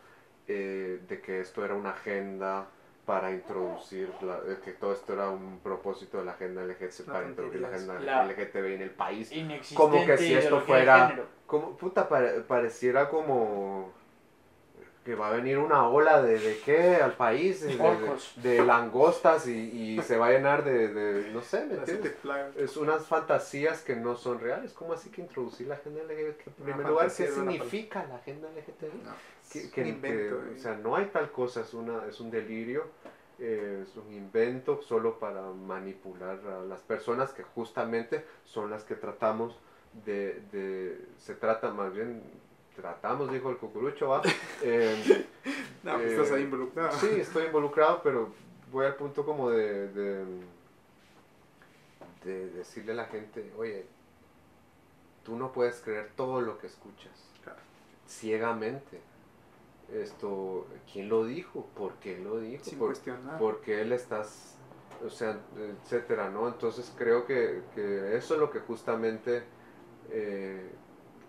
eh, de que esto era una agenda para introducir, la- eh, que todo esto era un propósito de la agenda LGBT, para introducir la agenda La- LGTB en el país. Inexistente Como que si esto fuera-. Como, puta, pare- pareciera como que va a venir una ola de, de qué al país, de, de- de langostas y, y se va a llenar de, de- no sé, ¿me entiendes? Es unas fantasías que no son reales. ¿Cómo así que introducir la agenda LGBT? En primer lugar, ¿qué significa la agenda LGTB? No, que, invento. que, eh. o sea, no hay tal cosa, es, una, es un delirio, eh, es un invento solo para manipular a las personas que justamente son las que tratamos de, de se trata más bien, tratamos, dijo el cucurucho, ¿va? Eh, no, pues eh, estás ahí involucrado. sí, estoy involucrado, pero voy al punto como de, de, de decirle a la gente, oye, tú no puedes creer todo lo que escuchas Claro. ciegamente. Esto, ¿quién lo dijo? ¿Por qué lo dijo? Sin ¿Por, cuestionar. por qué él estás, o sea, etcétera, ¿no? Entonces creo que, que eso es lo que justamente eh,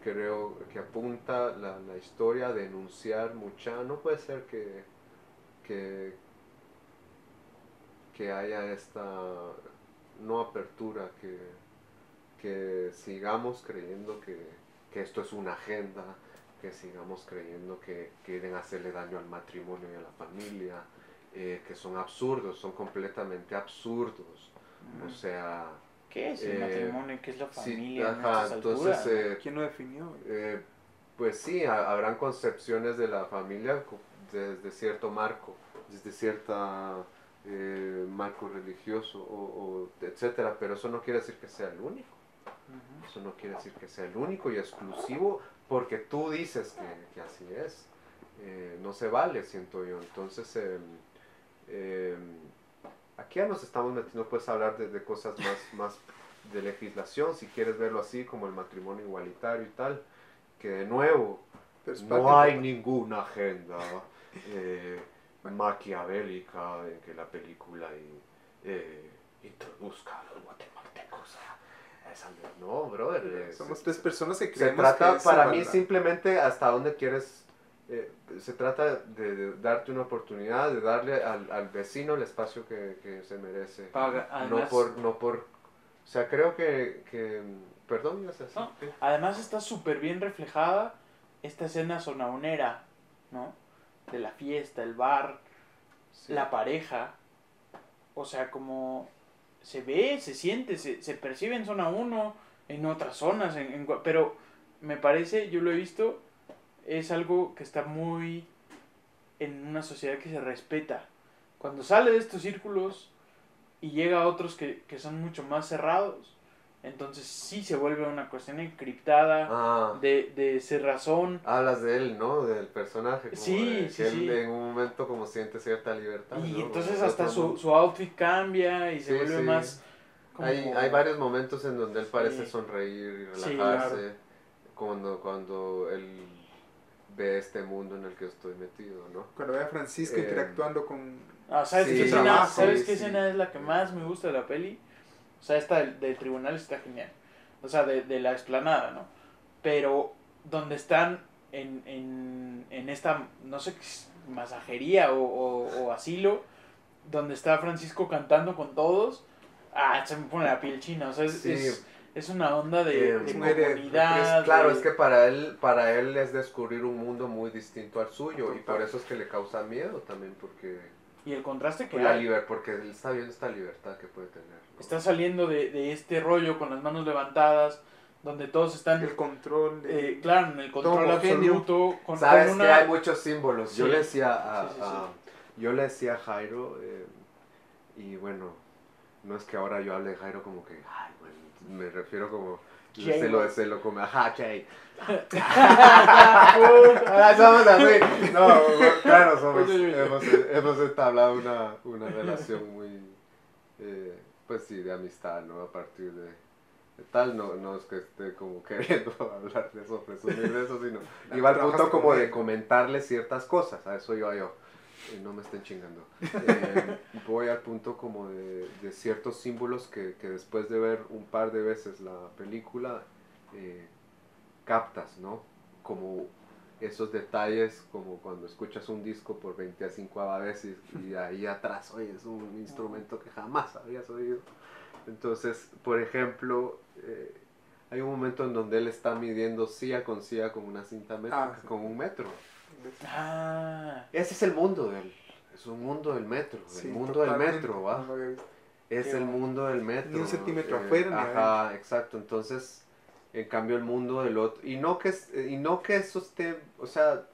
creo que apunta la, la historia, denunciar mucha, no puede ser que, que, que haya esta no apertura, que, que sigamos creyendo que, que esto es una agenda, que sigamos creyendo que quieren hacerle daño al matrimonio y a la familia, eh, que son absurdos, son completamente absurdos. O sea, ¿Qué es el eh, matrimonio? ¿Qué es la sí, familia? en ajá, estas entonces, eh, ¿Quién lo definió? eh, pues sí, ha- habrán concepciones de la familia desde cierto marco, desde cierta eh, marco religioso o, o etcétera, pero eso no quiere decir que sea el único. Eso no quiere decir que sea el único y exclusivo porque tú dices que, que así es. Eh, no se vale, siento yo. Entonces, em, em, aquí ya nos estamos metiendo, puedes hablar de, de cosas más, más de legislación, si quieres verlo así, como el matrimonio igualitario y tal, que de nuevo, no hay ninguna agenda eh, maquiavélica en que la película y, eh, introduzca a los guatemaltecos a, No, brother. Somos se- tres personas que se creemos trata que es para mí simplemente hasta dónde quieres... eh, se trata de, de darte una oportunidad, de darle al, al vecino el espacio que, que se merece. Paga- no además- por... No por o sea, creo que... que perdón, No. ¿qué? Además está súper bien reflejada esta escena sonaunera, ¿no? De la fiesta, el bar, Sí. la pareja. O sea, como se ve, se siente, se, se percibe en zona 1, en otras zonas, en, en pero me parece, yo lo he visto, es algo que está muy en una sociedad que se respeta. Cuando sale de estos círculos y llega a otros que, que son mucho más cerrados, entonces sí se vuelve una cuestión encriptada, Ah, de, de cerrazón. hablas de él, ¿no? Del personaje. Como Sí, de sí, que sí. él en un momento como siente cierta libertad. Y ¿no? entonces Como hasta su, su outfit cambia y se Sí, vuelve sí. más... Como... Hay, hay varios momentos en donde él parece Sí. sonreír y Sí, relajarse cuando, cuando él ve este mundo en el que estoy metido, ¿no? Cuando ve a Francisco Eh, interactuando con... Ah, ¿Sabes, Sí, qué, escena, ¿sabes sí, qué sí. escena es la que más me gusta de la peli? O sea, esta del, del tribunal está genial. O sea, de, de la explanada, ¿no? Pero donde están en, en, en esta, no sé, masajería o, o, o asilo, donde está Francisco cantando con todos, ah, se me pone la piel china. O sea, es, Sí. es, es una onda de, Eh, de comunidad. Es- claro, de- es que para él, para él es descubrir un mundo muy distinto al suyo y por eso es que le causa miedo también, porque Y el contraste que la hay. liber, porque él está viendo esta libertad que puede tener. Está saliendo de, de este rollo con las manos levantadas, donde todos están, El control de... eh, claro, en el control absoluto, con, Sabes con que una... hay muchos símbolos. Yo Sí. le decía a, Sí, sí, a- yo le decía a Jairo eh, y bueno, no es que ahora yo hable de Jairo como que, ay, bueno, me refiero como, Jay, se lo, se lo come, ajá, Jay. Ah, somos así. No, claro, somos, hemos, hemos entablado una, una relación muy, eh, pues sí, de amistad, ¿no? A partir de, de tal, no, no es que esté como queriendo hablar de eso, presumir de eso, sino iba al punto como de comentarle ciertas cosas, a eso iba yo. Eh, no me estén chingando. Eh, voy al punto como de, de ciertos símbolos que, que después de ver un par de veces la película, eh, captas, ¿no? Como esos detalles, como cuando escuchas un disco por 25 veces y ahí atrás, oye, es un instrumento que jamás habías oído. Entonces, por ejemplo, eh, hay un momento en donde él está midiendo silla con silla con una cinta métrica, Ah, sí. con un metro. Ah, Ese es el mundo del, es un mundo del metro, Sí, el mundo del metro, ¿va? Es el mundo del metro. Ni un centímetro eh, afuera, Ajá, exacto. Entonces, en cambio el mundo del otro. Y no que, y no que eso esté, o sea,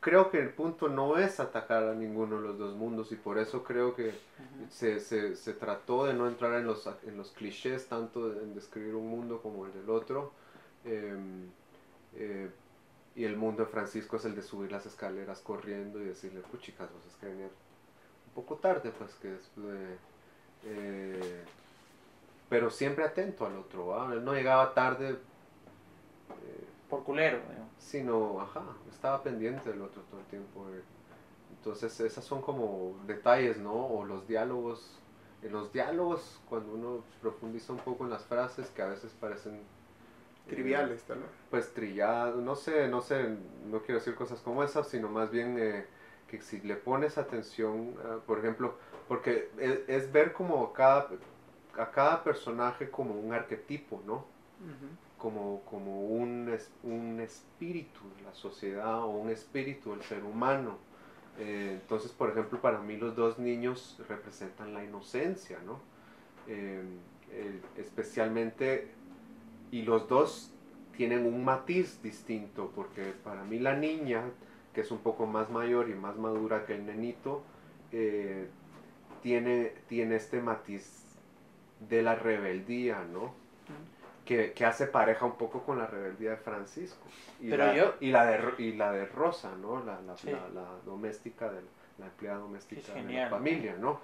creo que el punto no es atacar a ninguno de los dos mundos y por eso creo que se, se, se trató de no entrar en los, en los clichés tanto de- en describir un mundo como el del otro. Em, eh, y el mundo de Francisco es el de subir las escaleras corriendo y decirle, pues chicas, vos es que venir un poco tarde, pues que es de- eh, pero siempre atento al otro, ¿va? Él no llegaba tarde, eh, por culero, digo. sino, ajá, estaba pendiente del otro todo el tiempo. eh. Entonces, esas son como detalles, ¿no? O los diálogos. En los diálogos, cuando uno profundiza un poco en las frases que a veces parecen eh, Triviales, tal vez. pues trillado, no sé, no sé, no quiero decir cosas como esas, sino más bien eh, que si le pones atención, ah, por ejemplo, porque es, es ver como cada, a cada personaje como un arquetipo, ¿no? Como, como un, un espíritu de la sociedad o un espíritu del ser humano. Eh, entonces, por ejemplo, para mí los dos niños representan la inocencia, ¿no? Eh, el- especialmente, y los dos tienen un matiz distinto, porque para mí la niña, que es un poco más mayor y más madura que el nenito, eh, tiene, tiene este matiz de la rebeldía, ¿no? Que, que hace pareja un poco con la rebeldía de Francisco. Y, Pero la, yo- y, la, de, y la de Rosa, ¿no? La, la, Sí. la, la doméstica, de, la empleada doméstica de la familia, ¿no?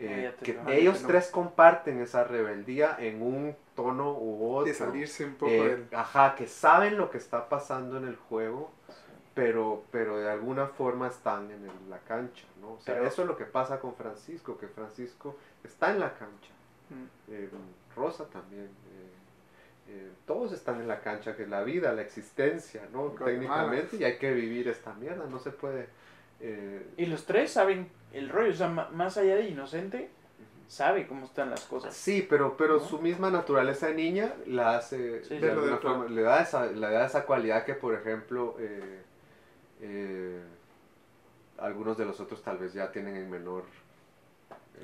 Eh, que ellos no. tres comparten esa rebeldía en un tono u otro. De salirse un poco Eh, del... Ajá, que saben lo que está pasando en el juego, pero, pero de alguna forma están en el- la cancha, ¿no? O sea, Pero- eso es lo que pasa con Francisco, que Francisco está en la cancha. Mm. Eh, Rosa también. eh, eh, todos están en la cancha, que es la vida, la existencia, ¿no? Guatemala. Técnicamente, y hay que vivir esta mierda, no se puede... eh, Y los tres saben el rollo, o sea, más allá de inocente, sabe cómo están las cosas. Sí, pero, pero ¿No? su misma naturaleza de niña la hace, Sí, de alguna forma, le da, esa, le da esa cualidad que, por ejemplo, eh, eh, algunos de los otros tal vez ya tienen en menor...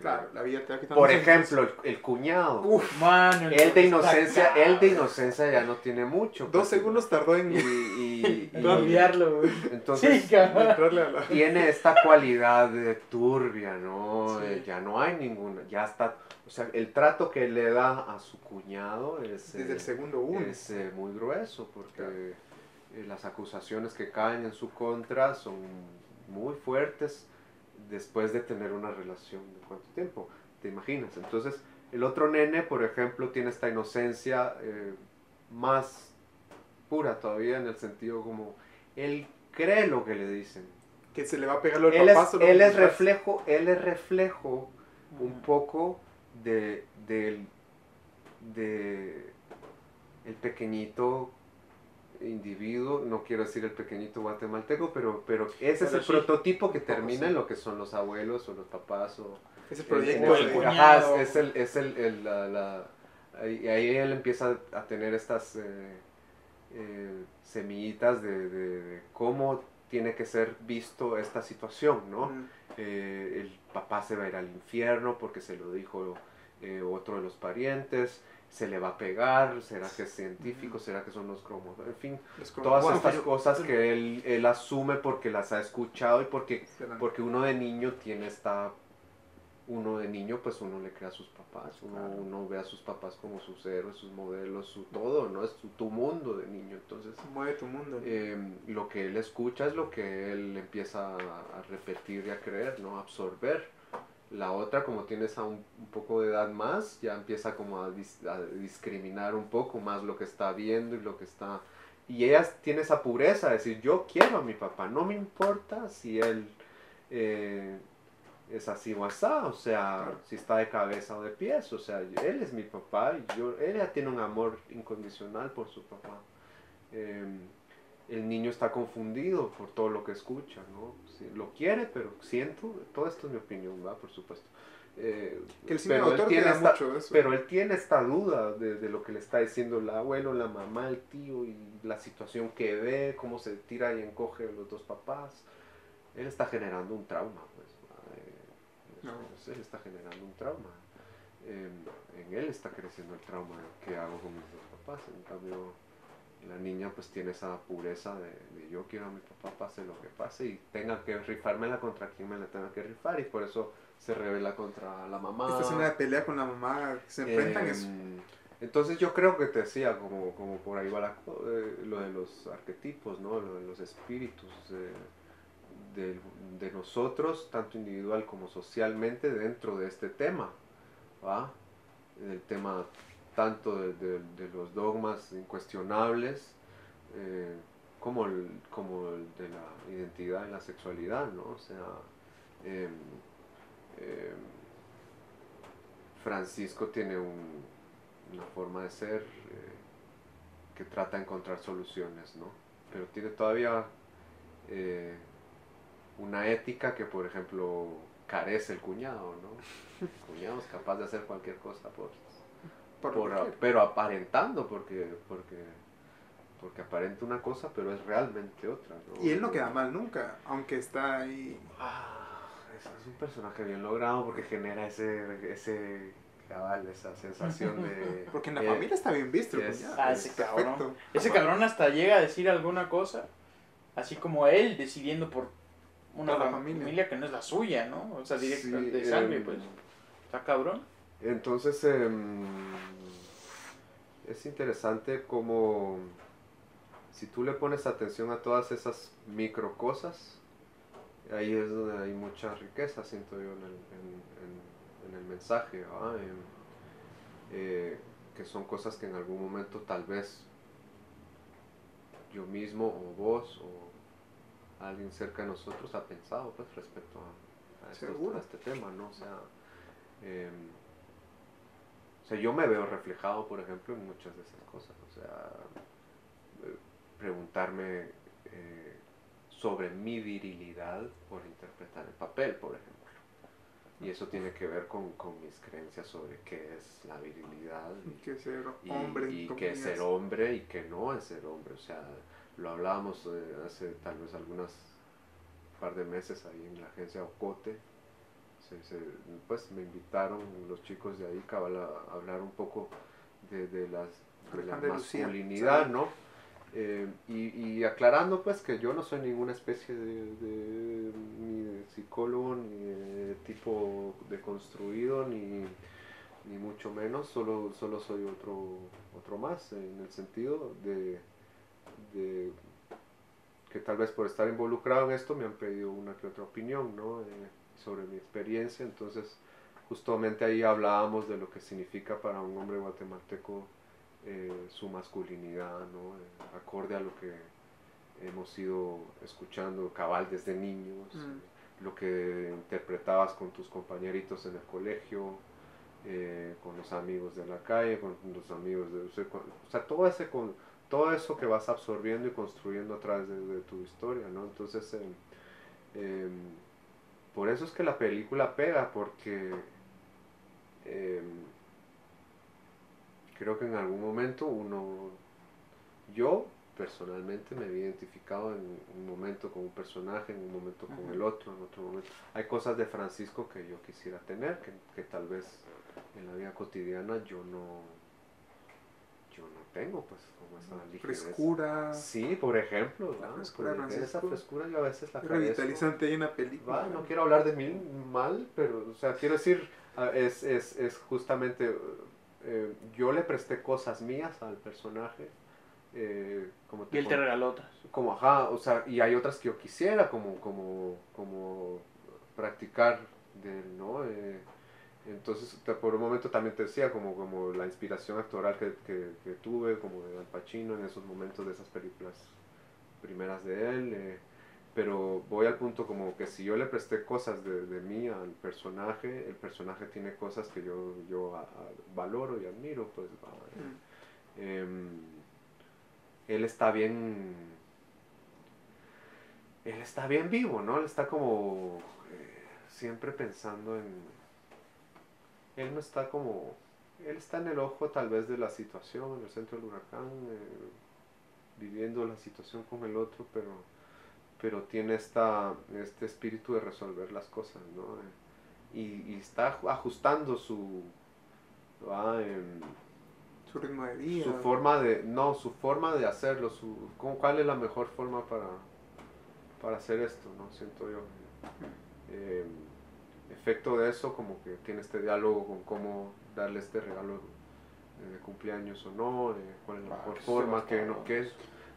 Claro, la vida te va quitando... por ejemplo, el, el cuñado. Uf, Mano, el de inocencia, claro. el de inocencia ya no tiene mucho. Dos casi. segundos tardó en Y, y- y- En odiarlo, güey. entonces Sí, tiene esta cualidad de turbia, ¿no? Sí. Eh, ya no hay ninguna, ya está, o sea, el trato que le da a su cuñado es, Desde eh, el segundo uno. es eh, muy grueso, porque Claro. eh, las acusaciones que caen en su contra son muy fuertes después de tener una relación de cuánto tiempo, te imaginas. Entonces, el otro nene, por ejemplo, tiene esta inocencia eh, más pura todavía en el sentido como él cree lo que le dicen. Que se le va a pegar lo del Él es, papá. él es reflejo, él es reflejo un poco de, del de el pequeñito individuo, no quiero decir el pequeñito guatemalteco, pero, pero ese es el sí. prototipo que termina sí. en lo que son los abuelos o los papás o Ese el- proyecto el- el ajá, es, es el, es el, el- la, la- ahí, y ahí él empieza a tener estas eh, eh, semillitas de, de- de cómo tiene que ser visto esta situación, ¿no? Mm. eh, el papá se va a ir al infierno porque se lo dijo eh, otro de los parientes, se le va a pegar, será que es científico, será que son los cromos, en fin, todas estas cosas que él, él asume porque las ha escuchado y porque, porque uno de niño tiene esta uno de niño, pues uno le crea a sus papás, uno, Claro. uno ve a sus papás como sus héroes, sus modelos, su todo, ¿no? Es tu, tu mundo de niño. Entonces, Mueve tu mundo. eh, lo que él escucha es lo que él empieza a, a repetir y a creer, ¿no? A absorber. La otra, como tienes a un, un poco de edad más, ya empieza como a, dis- a discriminar un poco más lo que está viendo y lo que está... Y ella tiene esa pureza, de decir, yo quiero a mi papá, no me importa si él eh, es así o asá, o sea, si está de cabeza o de pies, o sea, él es mi papá y yo, él ya tiene un amor incondicional por su papá. Em, el niño está confundido por todo lo que escucha, ¿no? Lo quiere, pero siento, todo esto es mi opinión, ¿va? Por supuesto. Eh, que el pero él tiene esta- mucho eso. pero él tiene esta duda de, de lo que le está diciendo el abuelo, la mamá, el tío y la situación que ve, cómo se tira y encoge los dos papás. Él está generando un trauma, pues. Eh, No. él está generando un trauma. Eh, en él está creciendo el trauma qué hago con mis dos papás. En cambio, la niña pues tiene esa pureza de, de yo quiero a mi papá pase lo que pase y tenga que rifármela contra quien me la tenga que rifar y por eso se revela contra la mamá. Esta escena de pelea con la mamá se enfrentan es Em, Entonces yo creo que te decía, como, como por ahí va la eh, lo de los arquetipos, ¿no? Lo de los espíritus eh, de, de nosotros, tanto individual como socialmente, dentro de este tema, ¿va? El tema tanto de, de- de los dogmas incuestionables, eh, como, el, como el de la identidad y la sexualidad, ¿no? O sea, em, em, Francisco tiene un- una forma de ser eh, que trata de encontrar soluciones, ¿no? Pero tiene todavía eh, una ética que, por ejemplo, carece el cuñado, ¿no? El cuñado es capaz de hacer cualquier cosa por, por por- pero aparentando, porque, porque, porque aparenta una cosa, pero es realmente otra, ¿no? Y él no queda mal nunca, aunque está ahí. Ah, es, es un personaje bien logrado porque genera ese, ese cabal, esa sensación de... Porque en la eh, familia está bien visto. cuñado. Ah, ese Perfecto. cabrón. Ese cabrón hasta llega a decir alguna cosa, así como él decidiendo por una la familia. familia. que no es la suya, ¿no? O sea, directa Sí, de sangre, em, pues. Está cabrón. Entonces, em, es interesante como si tú le pones atención a todas esas micro cosas, ahí es donde hay mucha riqueza, siento yo, en el, en- en- en el mensaje, eh, que son cosas que en algún momento tal vez yo mismo o vos o alguien cerca de nosotros ha pensado pues respecto a, a estos- Seguro. a este tema, ¿no? O sea, em, o sea, yo me veo reflejado, por ejemplo, en muchas de esas cosas. O sea, eh, preguntarme eh, sobre mi virilidad por interpretar el papel, por ejemplo. Y eso tiene que ver con, con mis creencias sobre qué es la virilidad Y que ser hombre. y qué es ser hombre y qué no es ser hombre. O sea, lo hablábamos eh, hace tal vez algunas par de meses ahí en la agencia Ocote. Se- se- pues me invitaron los chicos de ahí cabal, a hablar un poco de, de las, de la masculinidad. ¿no? Eh, y, y aclarando pues que yo no soy ninguna especie de, de- ni de psicólogo ni de tipo deconstruido ni, ni mucho menos, solo, solo soy otro, otro más en el sentido de, de que tal vez por estar involucrado en esto me han pedido una que otra opinión ¿no? Eh, sobre mi experiencia, entonces justamente ahí hablábamos de lo que significa para un hombre guatemalteco eh, su masculinidad, ¿no? Eh, acorde a lo que hemos ido escuchando cabal desde niños, Mm. eh, lo que interpretabas con tus compañeritos en el colegio, con los amigos de la calle, con los amigos de... O sea, con- o sea, todo, ese, con, todo eso que vas absorbiendo y construyendo a través de, de tu historia, ¿no? Entonces, eh, eh, por eso es que la película pega, porque eh, creo que en algún momento uno, yo personalmente me había identificado en un momento con un personaje, en un momento con el otro, en otro momento. Hay cosas de Francisco que yo quisiera tener, que, que tal vez en la vida cotidiana yo no, yo no tengo, pues, como esa ligereza. Frescura. Sí, por ejemplo, La ¿no? frescura de Porque esa frescura yo a veces la revitalizante en la película. Va, no quiero hablar de mí mal, pero, o sea, quiero decir, ah, es, es, es justamente, eh, yo le presté cosas mías al personaje, eh, como Y él te regaló otras. como ajá, o sea, y hay otras que yo quisiera como, como, como practicar de él, ¿no? Eh, entonces, por un momento también te decía, como, como la inspiración actoral que, que, que tuve, como de Al Pacino en esos momentos de esas películas primeras de él, eh, pero voy al punto como que si yo le presté cosas de, de mí al personaje, el personaje tiene cosas que yo, yo a- a- valoro y admiro, pues, va, Mm. Em, él está bien. Él está bien vivo, ¿no? Él está como. eh, siempre pensando en. Él no está como. Él está en el ojo, tal vez, de la situación, en el centro del huracán, eh, viviendo la situación con el otro, pero. Pero tiene esta, este espíritu de resolver las cosas, ¿no? Eh, y, y está ajustando su. Su ritmo de vida. su forma de no su forma de hacerlo su cuál es la mejor forma para para hacer esto no siento yo Eh, efecto de eso como que tiene este diálogo con cómo darle este regalo de cumpleaños o no cuál es la Ah, mejor que forma que no que es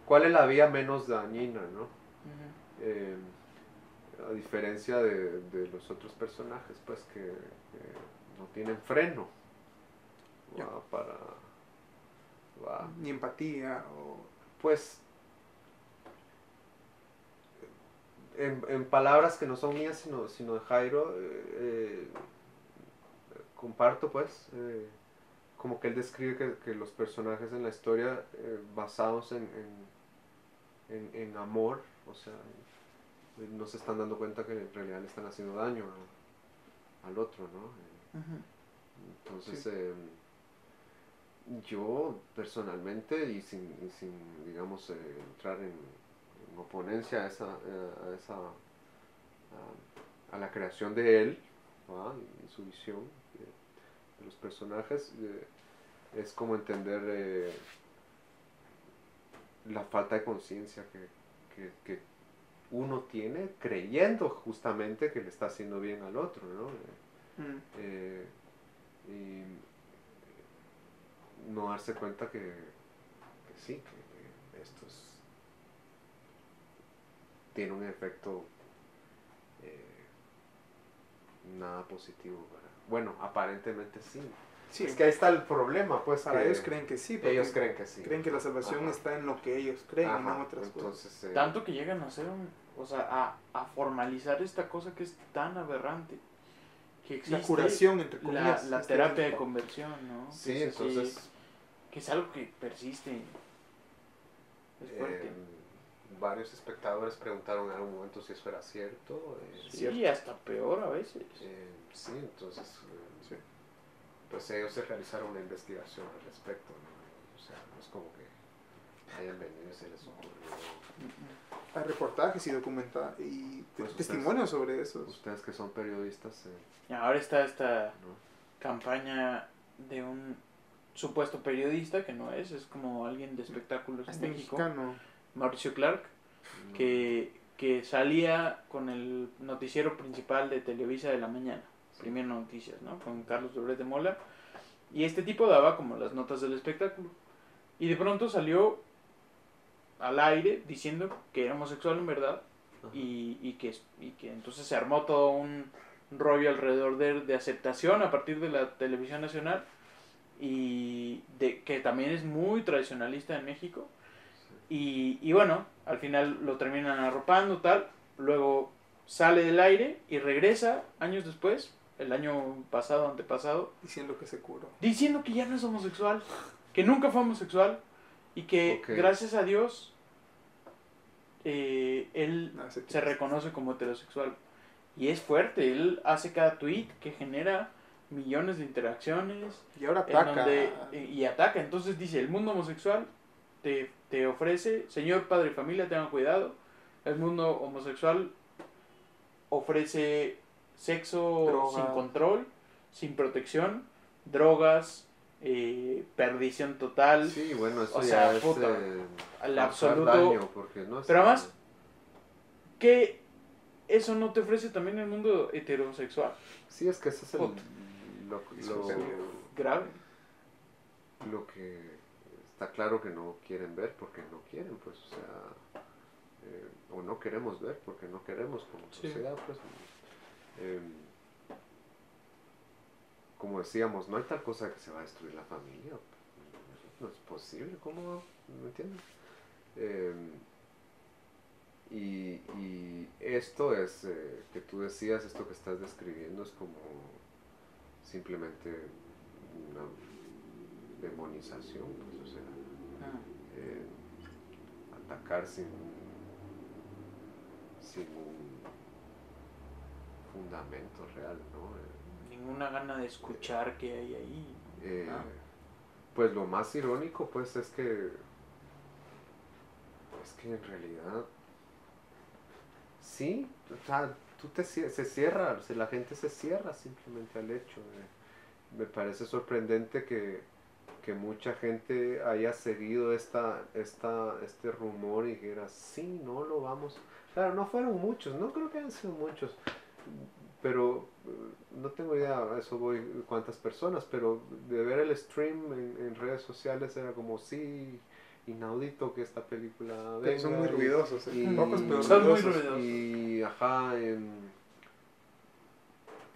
cuál es la vía menos dañina no Eh, a diferencia de, de los otros personajes pues que, que no tienen freno. Para va, Ni empatía. O... pues en, en palabras que no son mías sino, sino de Jairo eh, eh, comparto pues eh, como que él describe que, que los personajes en la historia eh, basados en, en, en- amor o sea no se están dando cuenta que en realidad le están haciendo daño a- al otro ¿no? Entonces, Sí. eh, yo personalmente, y sin, y sin digamos, eh, entrar en, en oponencia a esa, eh, a, esa a, a la creación de él ¿va? y, su visión de, de los personajes, eh, es como entender eh, la falta de conciencia que, que, que uno tiene creyendo justamente que le está haciendo bien al otro, ¿no? Mm. eh, y no darse cuenta que, que sí, que, que esto es, tiene un efecto eh, nada positivo. bueno, aparentemente sí. Sí, Es que ahí está el problema, pues. para ellos creen que sí. ellos creen que sí. creen que la salvación Ajá. está en lo que ellos creen, Ajá, no en otras cosas. Eh, Tanto que llegan a hacer un, o sea, a, a formalizar esta cosa que es tan aberrante. Que existe La curación, entre la, comillas. la este, terapia de conversión, ¿no? sí, Que es- que- entonces. Que, es algo que persiste. Es fuerte. eh, varios espectadores preguntaron en algún momento si eso era cierto. eh, sí, hasta peor a veces. Eh, sí, entonces, eh, Sí. pues ellos se realizaron una investigación al respecto, ¿no? O sea, no es como que hayan venido y se les ocurrió. Hay reportajes y documenta y Pues ustedes- testimonios sobre eso. Ustedes que son periodistas, eh, Y ahora está esta ¿no? campaña de un supuesto periodista, que no es, es como alguien de espectáculos en México, mexicano. Mauricio Clark, No. que, que salía con el noticiero principal de Televisa de la mañana, Primero Noticias, ¿no? Con Carlos Loret de Mola. Y este tipo daba como las notas del espectáculo. Y de pronto salió al aire diciendo que era homosexual en verdad y, y que, y que entonces se armó todo un rollo alrededor de, de aceptación a partir de la televisión nacional y de que también es muy tradicionalista en México y, y bueno, al final lo terminan arropando tal, luego sale del aire y regresa años después, el año pasado, antepasado, Diciendo que se curó. diciendo que ya no es homosexual, que nunca fue homosexual y que gracias a Dios eh, él se- se reconoce como heterosexual. Y es fuerte, él hace cada tweet que genera millones de interacciones Y ahora en ataca. donde- eh, y ataca. Entonces dice, el mundo homosexual te, te ofrece, señor padre de familia, tenga cuidado, el mundo homosexual ofrece sexo Drogas. sin control, sin protección, drogas, eh, perdición total. Sí, bueno, eso O ya sea, es puta, eh, al absoluto- daño, porque no es- Pero además- Que eso no te ofrece también el mundo heterosexual. Sí, es que ese es el, lo, lo-. Grave. lo que está claro que no quieren ver porque no quieren, pues, o sea, eh, o no queremos ver porque no queremos como Sí. sociedad, pues. eh, como decíamos, no hay tal cosa que se va a destruir la familia. No es posible, ¿cómo? ¿Me entiendes? Eh, y, y esto es, eh, que tú decías, esto que estás describiendo es como simplemente una demonización, pues, o sea, eh, atacar sin, sin un fundamento real, ¿no? Eh, Ninguna gana de escuchar que hay ahí. eh, Ah. Pues lo más irónico, pues, es que es que en realidad sí, o sea, tú te se cierra, o sea, la gente se cierra simplemente al hecho. de- me parece sorprendente que, que mucha gente haya seguido esta, esta, este rumor y dijera, sí, no lo vamos. Claro, no fueron muchos, no creo que hayan sido muchos, pero eh, no tengo idea, a eso voy, cuántas personas, pero de ver el stream en, en redes sociales era como, sí, inaudito que esta película venga. Son muy y- ruidosos. eh. y- Pocos, pero Son muy ruidosos. y ajá, em,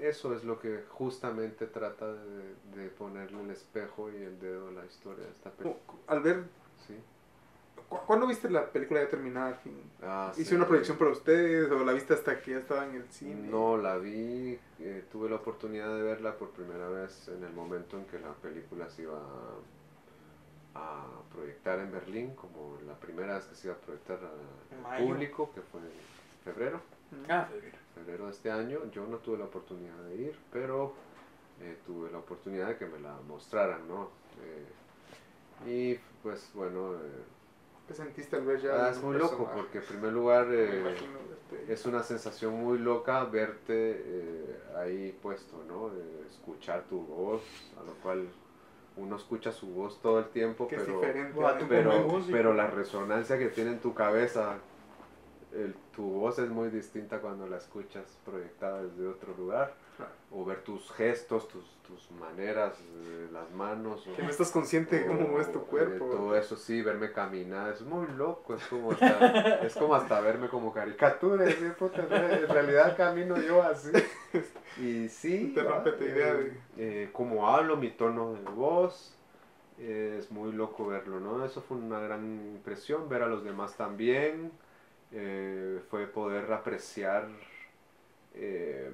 eso es lo que justamente trata de, de ponerle el espejo y el dedo a la historia de esta película. Cu- Al ver, Sí. cu- ¿cuándo viste la película ya terminada fin? Ah, ¿Hice sí. una proyección para ustedes o la viste hasta que ya estaba en el cine? No, la vi, eh, tuve la oportunidad de verla por primera vez en el momento en que la película se iba a, a proyectar en Berlín, como la primera vez que se iba a proyectar al público, que fue en febrero. Ah, febrero. febrero de este año. Yo no tuve la oportunidad de ir, pero eh, tuve la oportunidad de que me la mostraran, ¿no? Eh, y pues bueno, eh, ¿Qué sentiste al ver ya? ah, es muy loco porque en primer lugar eh, verte- es una sensación muy loca verte eh, ahí puesto, ¿no? Eh, escuchar tu voz, a lo cual uno escucha su voz todo el tiempo, que pero pero, pero la resonancia que tiene en tu cabeza, el- tu voz es muy distinta cuando la escuchas proyectada desde otro lugar. Claro. O ver tus gestos, tus, tus maneras, eh, las manos. o- Que no estás consciente de cómo o, es tu eh, cuerpo. todo eso sí, verme caminar, es muy loco, es como hasta, es como hasta verme como caricatura, decir, puta, en realidad camino yo así. Y sí, Te idea eh, eh, cómo hablo, mi tono de voz, es muy loco verlo, ¿no? Eso fue una gran impresión, ver a los demás también, eh, fue poder apreciar eh,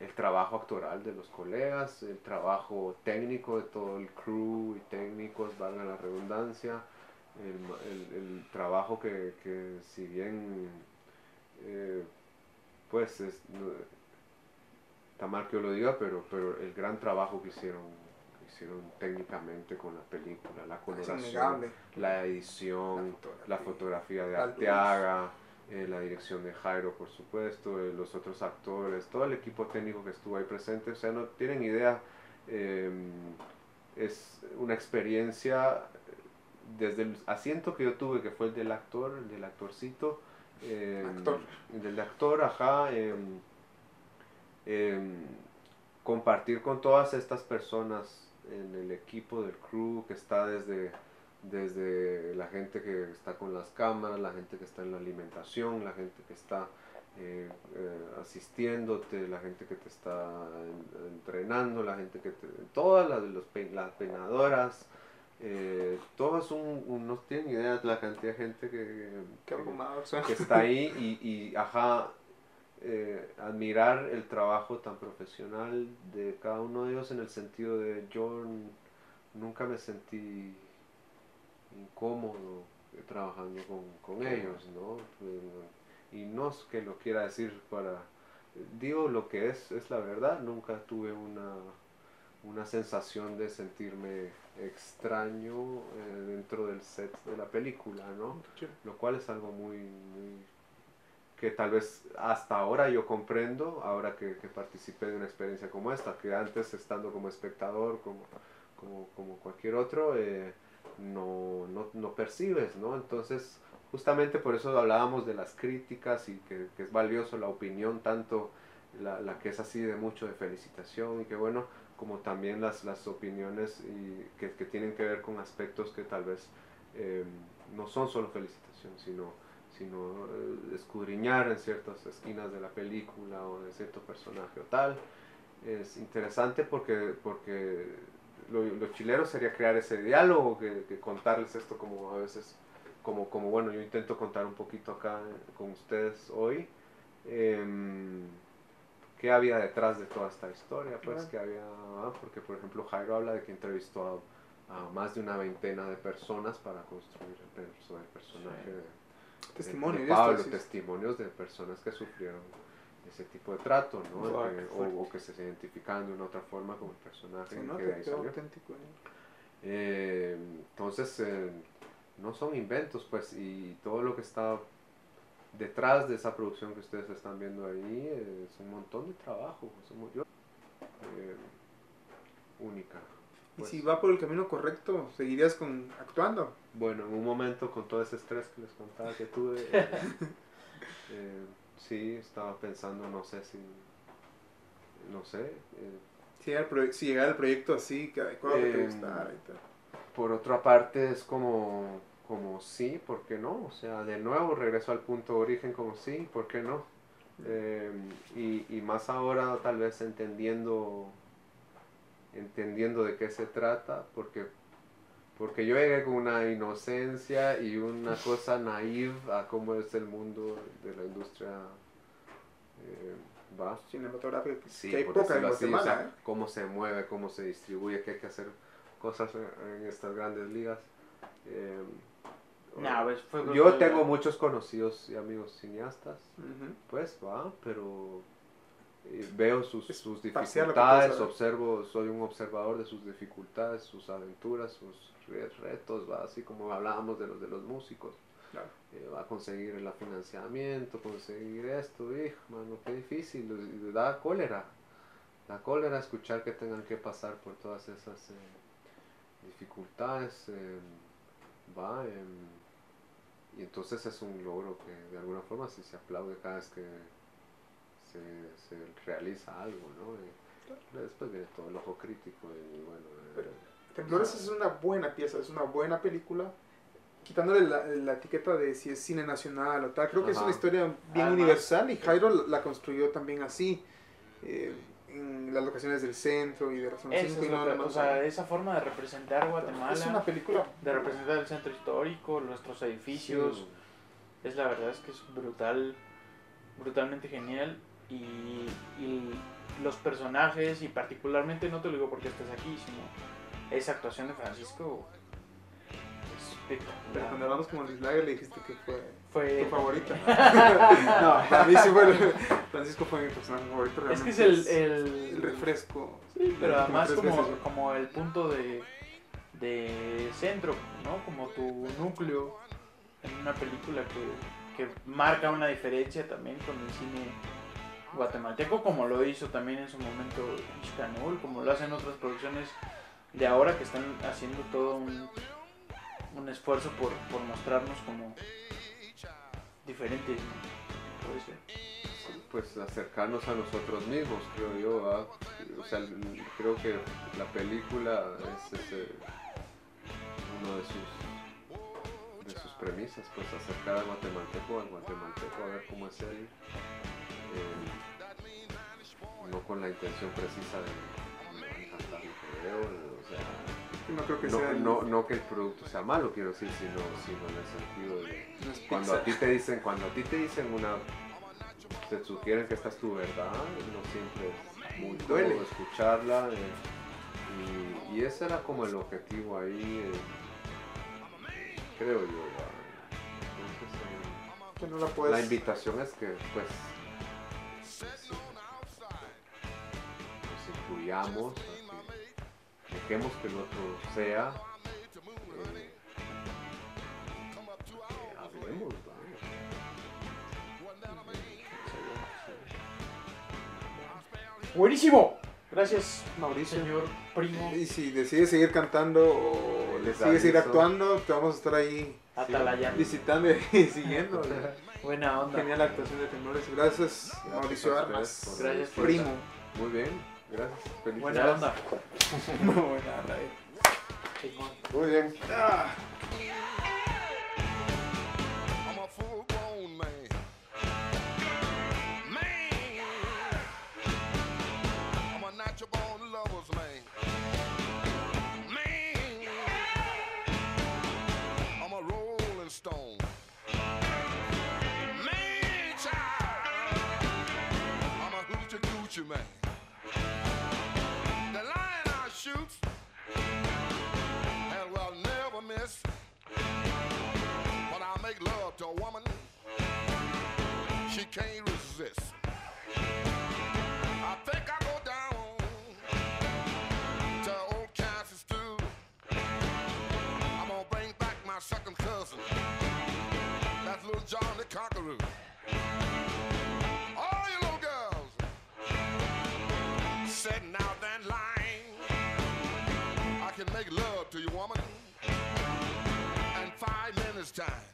el trabajo actoral de los colegas, el trabajo técnico de todo el crew y técnicos, valga la redundancia, el, el- el trabajo que, que si bien eh, pues es, no- está mal que yo lo diga, pero, pero el gran trabajo que hicieron, que hicieron técnicamente con la película, la coloración, la edición, La la fotografía de. Arteaga, eh, la dirección de Jairo, por supuesto, eh, los otros actores, todo el equipo técnico que estuvo ahí presente, o sea, no tienen idea, eh, es una experiencia desde el asiento que yo tuve, que fue el del actor, el del actorcito, eh, Actor. el del actor, ajá, em, em, compartir con todas estas personas en el equipo del crew que está desde desde la gente que está con las cámaras, la gente que está en la alimentación, la gente que está eh, eh, asistiéndote, la gente que te está en- entrenando, la gente que te... Todas las, los las peinadoras, eh, todos un, un- no tienen idea de la cantidad de gente que, abrumador suena. que está ahí y, y ajá, admirar el trabajo tan profesional de cada uno de ellos en el sentido de yo nunca me sentí incómodo eh, trabajando con, con ellos, ¿no? Y no es que lo quiera decir para... Digo lo que es, es la verdad, nunca tuve una, una sensación de sentirme extraño eh, dentro del set de la película, ¿no? lo cual es algo muy, muy que tal vez hasta ahora yo comprendo, ahora que, que participé de una experiencia como esta, que antes estando como espectador, como, como, como cualquier otro, eh, no, no, no percibes, ¿no? Entonces, justamente por eso hablábamos de las críticas y que, que es valioso la opinión, tanto la, la, que es así de mucho de felicitación y que bueno, como también las, las opiniones y que, que, tienen que ver con aspectos que tal vez eh, no son solo felicitación, sino, sino eh, escudriñar en ciertas esquinas de la película o de cierto personaje o tal. Es interesante porque, porque lo, lo chilero sería crear ese diálogo, que, que, contarles esto como a veces, como, como bueno, yo intento contar un poquito acá con ustedes hoy. Eh, qué había detrás de toda esta historia, pues que había, porque por ejemplo Jairo habla de que entrevistó a, a, más de una veintena de personas para construir el, perso el personaje sí. de, Testimonio, de, de Pablo, esto, sí. testimonios de personas que sufrieron ese tipo de trato, ¿no? Wow, que, o, o, que se identificaban de una otra forma con el personaje sí, no, que de ahí salió. auténtico. Eh, entonces, eh, no son inventos, pues, y todo lo que está detrás de esa producción que ustedes están viendo ahí es un montón de trabajo, es un, yo, eh, única. Pues. ¿Y si va por el camino correcto, seguirías con, actuando? Bueno, en un momento con todo ese estrés que les contaba que tuve, eh, eh, sí, estaba pensando, no sé si, no sé. si, llegara si llegara el proyecto así, que adecuado que te gustara y tal. Por otra parte, es como como sí, ¿por qué no? O sea, de nuevo regreso al punto de origen como sí, ¿por qué no? Eh, y, y, más ahora tal vez entendiendo entendiendo de qué se trata, porque, porque yo llegué con una inocencia y una cosa naive a cómo es el mundo de la industria eh, va cinematográfica, sí, que hay poca en así, Guatemala, o sea, ¿eh? cómo se mueve, cómo se distribuye, que hay que hacer cosas en, en estas grandes ligas. Eh, no, pues fue yo tengo muchos conocidos y amigos cineastas, Uh -huh. pues va, pero veo sus, sus dificultades, observo, soy un observador de sus dificultades, sus aventuras, sus retos, va, así como hablábamos de los de los músicos. Claro. Eh, va a conseguir el financiamiento, conseguir esto, hijo, mano, qué difícil, da cólera, da cólera escuchar que tengan que pasar por todas esas eh, dificultades, eh, va, em, y entonces es un logro que de alguna forma sí se aplaude cada vez que se, se realiza algo, ¿no? Y después viene todo el ojo crítico y bueno... eh, Pero- Temblores es una buena pieza, es una buena película. Quitándole la, la etiqueta de si es cine nacional o tal, creo que es Ajá. una historia bien Además- universal y Jairo la, la construyó también así. eh, en las locaciones del centro y de Razón Esa 5 es y lo no, que- no, no, o sea, esa forma de representar Guatemala, Es una película de representar el centro histórico, nuestros edificios, sí, es la verdad es que es brutal, brutalmente genial y, y los personajes y particularmente no te lo digo porque estés aquí, sino esa actuación de Francisco Pero cuando hablamos con Lislager le dijiste que fue Fue tu favorita. no, para mí sí fue el- Francisco fue mi personaje favorito. es que es realmente el, el el, refresco. Sí, pero Como además como, como el punto de, de centro, ¿no? Como tu núcleo en una película que, que marca una diferencia también con el cine guatemalteco, como lo hizo también en su momento Ishkanul, como lo hacen otras producciones de ahora que están haciendo todo un, un esfuerzo por, por mostrarnos como diferentes. pues acercarnos a nosotros mismos, creo yo. ¿va? O sea, creo que la película es ese, uno de sus, de sus premisas, pues acercar al guatemalteco, al guatemalteco, a ver cómo es él. eh, no con la intención precisa de "Me va a No creo que no, sea. el- no, no que el producto sea malo, quiero decir, sino, sino en el sentido de no cuando a ti te dicen, cuando a ti te dicen una, te sugieren que esta es tu verdad, no siempre es muy Duele. escucharla. eh, y, y ese era como el objetivo ahí, eh, creo yo. eh, Que no la puedes. la invitación es que pues, nos incluyamos, dejemos que el otro sea. eh, eh, hablemos. ¡Buenísimo! Gracias, Mauricio. señor primo. Y si decides seguir cantando o Les decides seguir actuando, te vamos a estar ahí Atalayando. visitando y siguiendo. Buena onda. Genial actuación de Temblores. Gracias, Mauricio Armas. Gracias Primo. Muy bien, gracias. Felicidades. Buena onda. Muy buena onda, eh. Chingón. Muy bien. Ah, I'm a full grown man. Can't resist. I think I go down to old Kansas stew. I'm gonna bring back my second cousin. That's little John the Conqueror. All you little girls sitting out in line. I can make love to you, woman in five minutes time.